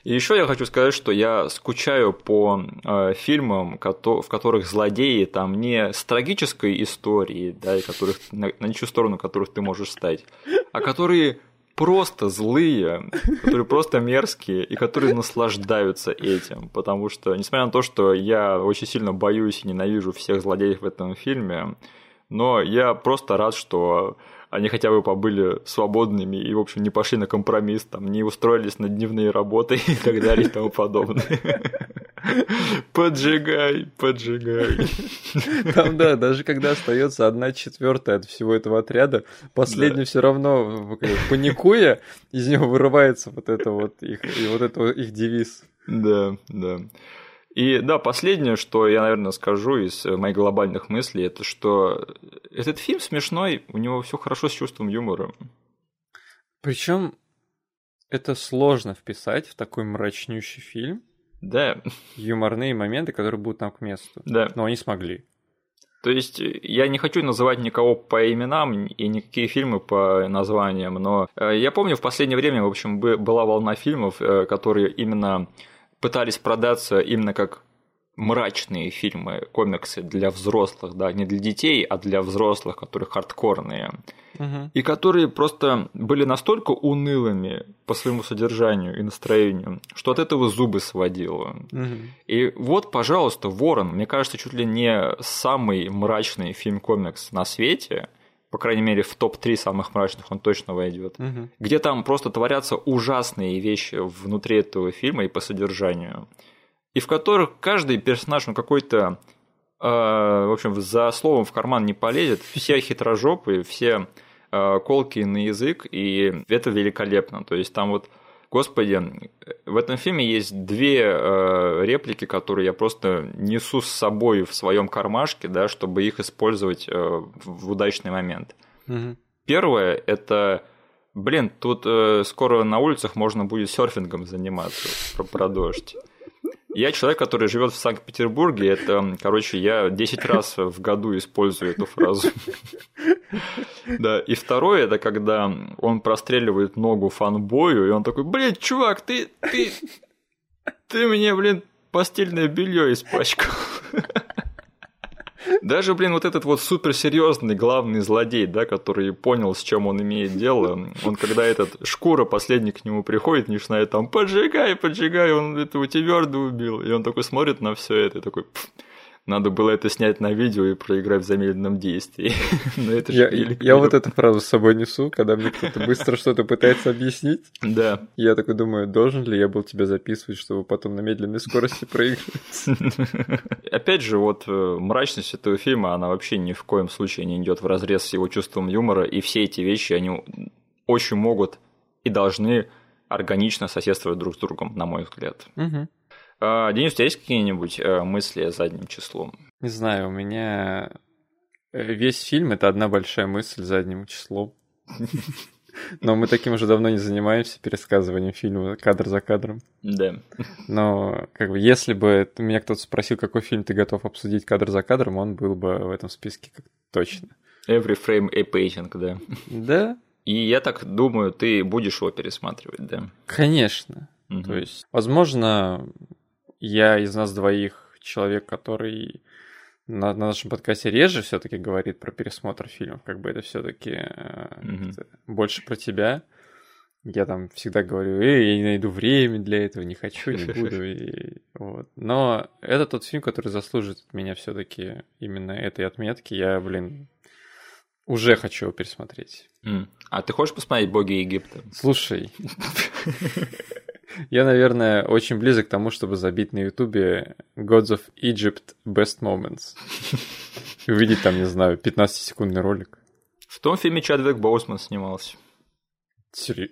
И еще я хочу сказать, что я скучаю по э, фильмам, кото- в которых злодеи там не с трагической историей, да, и которых на, на ничью сторону которых ты можешь стать, а которые просто злые, которые просто мерзкие и которые наслаждаются этим. Потому что, несмотря на то, что я очень сильно боюсь и ненавижу всех злодеев в этом фильме, но я просто рад, что они хотя бы побыли свободными и, в общем, не пошли на компромисс, там, не устроились на дневные работы и так далее и тому подобное. Поджигай, поджигай. Там, да, даже когда остается одна четвертая от всего этого отряда, последний все равно, паникуя, из него вырывается вот это вот их, и вот это их девиз. Да, да. И да, последнее, что я, наверное, скажу из моих глобальных мыслей, это что этот фильм смешной, у него все хорошо с чувством юмора. Причем это сложно вписать в такой мрачнющий фильм. Да. Юморные моменты, которые будут нам к месту. Да. Но они смогли. То есть я не хочу называть никого по именам и никакие фильмы по названиям, но э, я помню в последнее время, в общем, была волна фильмов, э, которые именно пытались продаться именно как мрачные фильмы, комиксы для взрослых, да, не для детей, а для взрослых, которые хардкорные. Угу. И которые просто были настолько унылыми по своему содержанию и настроению, что от этого зубы сводило. Угу. И вот, пожалуйста, Ворон, мне кажется, чуть ли не самый мрачный фильм-комикс на свете, по крайней мере, в топ-3 самых мрачных он точно войдет, угу. где там просто творятся ужасные вещи внутри этого фильма и по содержанию и в которых каждый персонаж, он какой-то, э, в общем, за словом в карман не полезет, все хитрожопые, все э, колки на язык, и это великолепно. То есть там вот, господи, в этом фильме есть две э, реплики, которые я просто несу с собой в своем кармашке, да, чтобы их использовать э, в удачный момент. Угу. Первое это Блин, тут э, скоро на улицах можно будет серфингом заниматься про, про дождь. Я человек, который живет в Санкт-Петербурге. Это, короче, я 10 раз в году использую эту фразу. Да, и второе, это когда он простреливает ногу фанбою, и он такой, блин, чувак, ты, ты, ты мне, блин, постельное белье испачкал. Даже, блин, вот этот вот суперсерьезный главный злодей, да, который понял, с чем он имеет дело, он когда этот шкура последний к нему приходит, начинает там поджигай, поджигай, он этого твердо убил, и он такой смотрит на все это и такой, надо было это снять на видео и проиграть в замедленном действии. Но это я, я вот эту фразу с собой несу, когда мне кто-то быстро что-то пытается объяснить. Да. Я такой думаю, должен ли я был тебя записывать, чтобы потом на медленной скорости проиграть? Опять же, вот э, мрачность этого фильма, она вообще ни в коем случае не идет в разрез с его чувством юмора, и все эти вещи, они очень могут и должны органично соседствовать друг с другом, на мой взгляд. Угу. А, Денис, у тебя есть какие-нибудь э, мысли задним числом? Не знаю, у меня э, весь фильм это одна большая мысль задним числом. Но мы таким уже давно не занимаемся пересказыванием фильма кадр за кадром. Да. Но как бы если бы меня кто-то спросил, какой фильм ты готов обсудить кадр за кадром, он был бы в этом списке как точно. Every frame a painting, да. Да. И я так думаю, ты будешь его пересматривать, да? Конечно. Угу. То есть, возможно, я из нас двоих человек, который на, на нашем подкасте реже все-таки говорит про пересмотр фильмов, как бы это все-таки mm-hmm. больше про тебя. Я там всегда говорю, эй, я не найду время для этого, не хочу, не буду. И, вот. Но это тот фильм, который заслужит от меня все-таки именно этой отметки. Я, блин, уже хочу его пересмотреть. Mm. А ты хочешь посмотреть «Боги Египта»? Слушай, Я, наверное, очень близок к тому, чтобы забить на Ютубе Gods of Egypt Best Moments. И увидеть там, не знаю, 15-секундный ролик. В том фильме Чадвик Боусман снимался.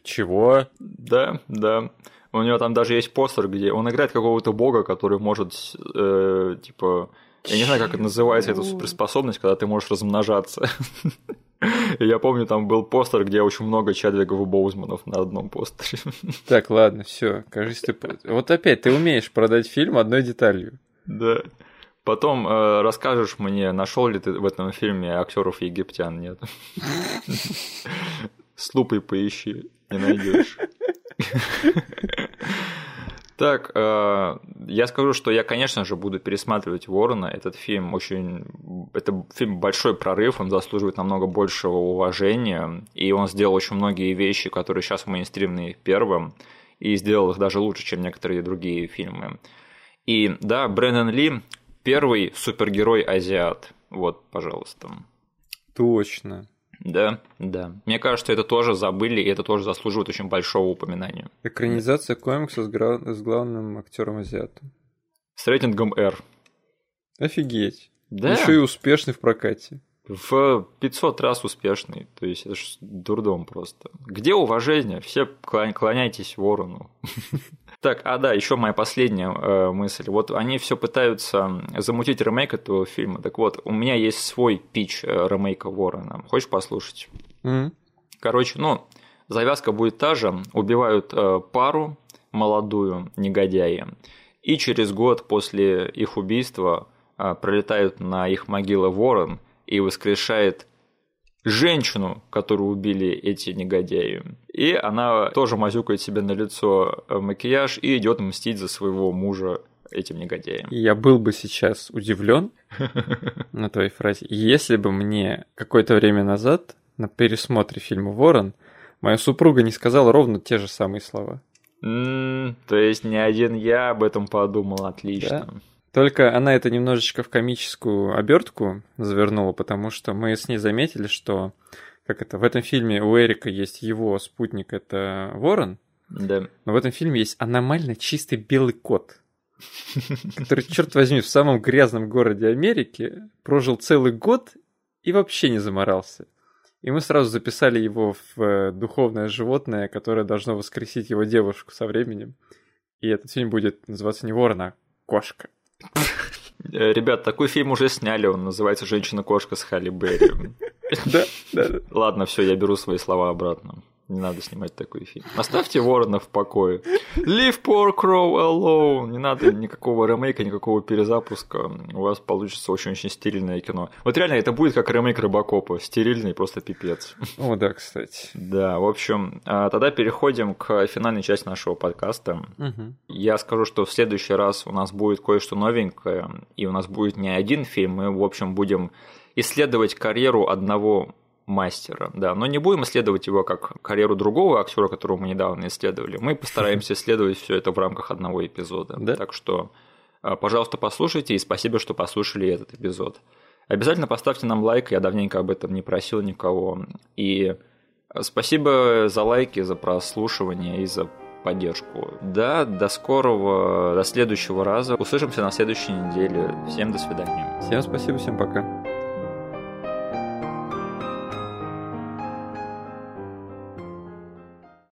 Чего? Да, да. У него там даже есть постер, где он играет какого-то бога, который может, э, типа, я не знаю, как это называется, эта суперспособность, когда ты можешь размножаться. Я помню, там был постер, где очень много Чадвигов и Боузманов на одном постере. Так, ладно, все. Кажется, ты... Вот опять, ты умеешь продать фильм одной деталью. Да. Потом э, расскажешь мне, нашел ли ты в этом фильме актеров египтян, нет? С лупой поищи, не найдешь. Так, э, я скажу, что я, конечно же, буду пересматривать Ворона. Этот фильм очень... Это фильм большой прорыв, он заслуживает намного большего уважения, и он сделал очень многие вещи, которые сейчас мейнстримные первым, и сделал их даже лучше, чем некоторые другие фильмы. И да, Брэндон Ли первый супергерой-азиат. Вот, пожалуйста. Точно. Да, да. Мне кажется, это тоже забыли, и это тоже заслуживает очень большого упоминания. Экранизация комикса с, гра... с главным актером азиатом. С рейтингом R. Офигеть. Да. Еще и успешный в прокате. В 500 раз успешный. То есть это ж дурдом просто. Где уважение? Все клоняйтесь ворону. Так, а да, еще моя последняя э, мысль. Вот они все пытаются замутить ремейк этого фильма. Так вот, у меня есть свой пич э, ремейка Ворона. Хочешь послушать? М. Короче, ну, завязка будет та же. Убивают э, пару молодую негодяи. И через год после их убийства э, пролетают на их могилы ворон и воскрешает женщину, которую убили эти негодяи. И она тоже мазюкает себе на лицо э, макияж и идет мстить за своего мужа этим негодяям. Я был бы сейчас удивлен на твоей фразе, если бы мне какое-то время назад на пересмотре фильма «Ворон» моя супруга не сказала ровно те же самые слова. М, То есть не один я об этом подумал, отлично. Только она это немножечко в комическую обертку завернула, потому что мы с ней заметили, что как это, в этом фильме у Эрика есть его спутник, это Ворон, Да. но в этом фильме есть аномально чистый белый кот, который, черт возьми, в самом грязном городе Америки прожил целый год и вообще не заморался. И мы сразу записали его в э, духовное животное, которое должно воскресить его девушку со временем. И этот фильм будет называться не ворон, а кошка. Э, Ребят, такой фильм уже сняли, он называется «Женщина-кошка с Халли Берри». Да, да, да. Ладно, все, я беру свои слова обратно. Не надо снимать такой фильм. Оставьте Ворона в покое. Leave poor crow alone. Не надо никакого ремейка, никакого перезапуска. У вас получится очень-очень стерильное кино. Вот реально, это будет как ремейк Робокопа. Стерильный просто пипец. О, да, кстати. Да, в общем, а, тогда переходим к финальной части нашего подкаста. Мгм. Я скажу, что в следующий раз у нас будет кое-что новенькое, и у нас будет не один фильм, мы, в общем, будем исследовать карьеру одного мастера, да, но не будем исследовать его как карьеру другого актера, которого мы недавно исследовали. Мы постараемся исследовать все это в рамках одного эпизода. Да. Так что, а, пожалуйста, послушайте и спасибо, что послушали этот эпизод. Обязательно поставьте нам лайк, я давненько об этом не просил никого. И спасибо за лайки, за прослушивание и за поддержку. Да, до скорого, до следующего раза. Услышимся на следующей неделе. Всем до свидания. Всем спасибо, всем пока.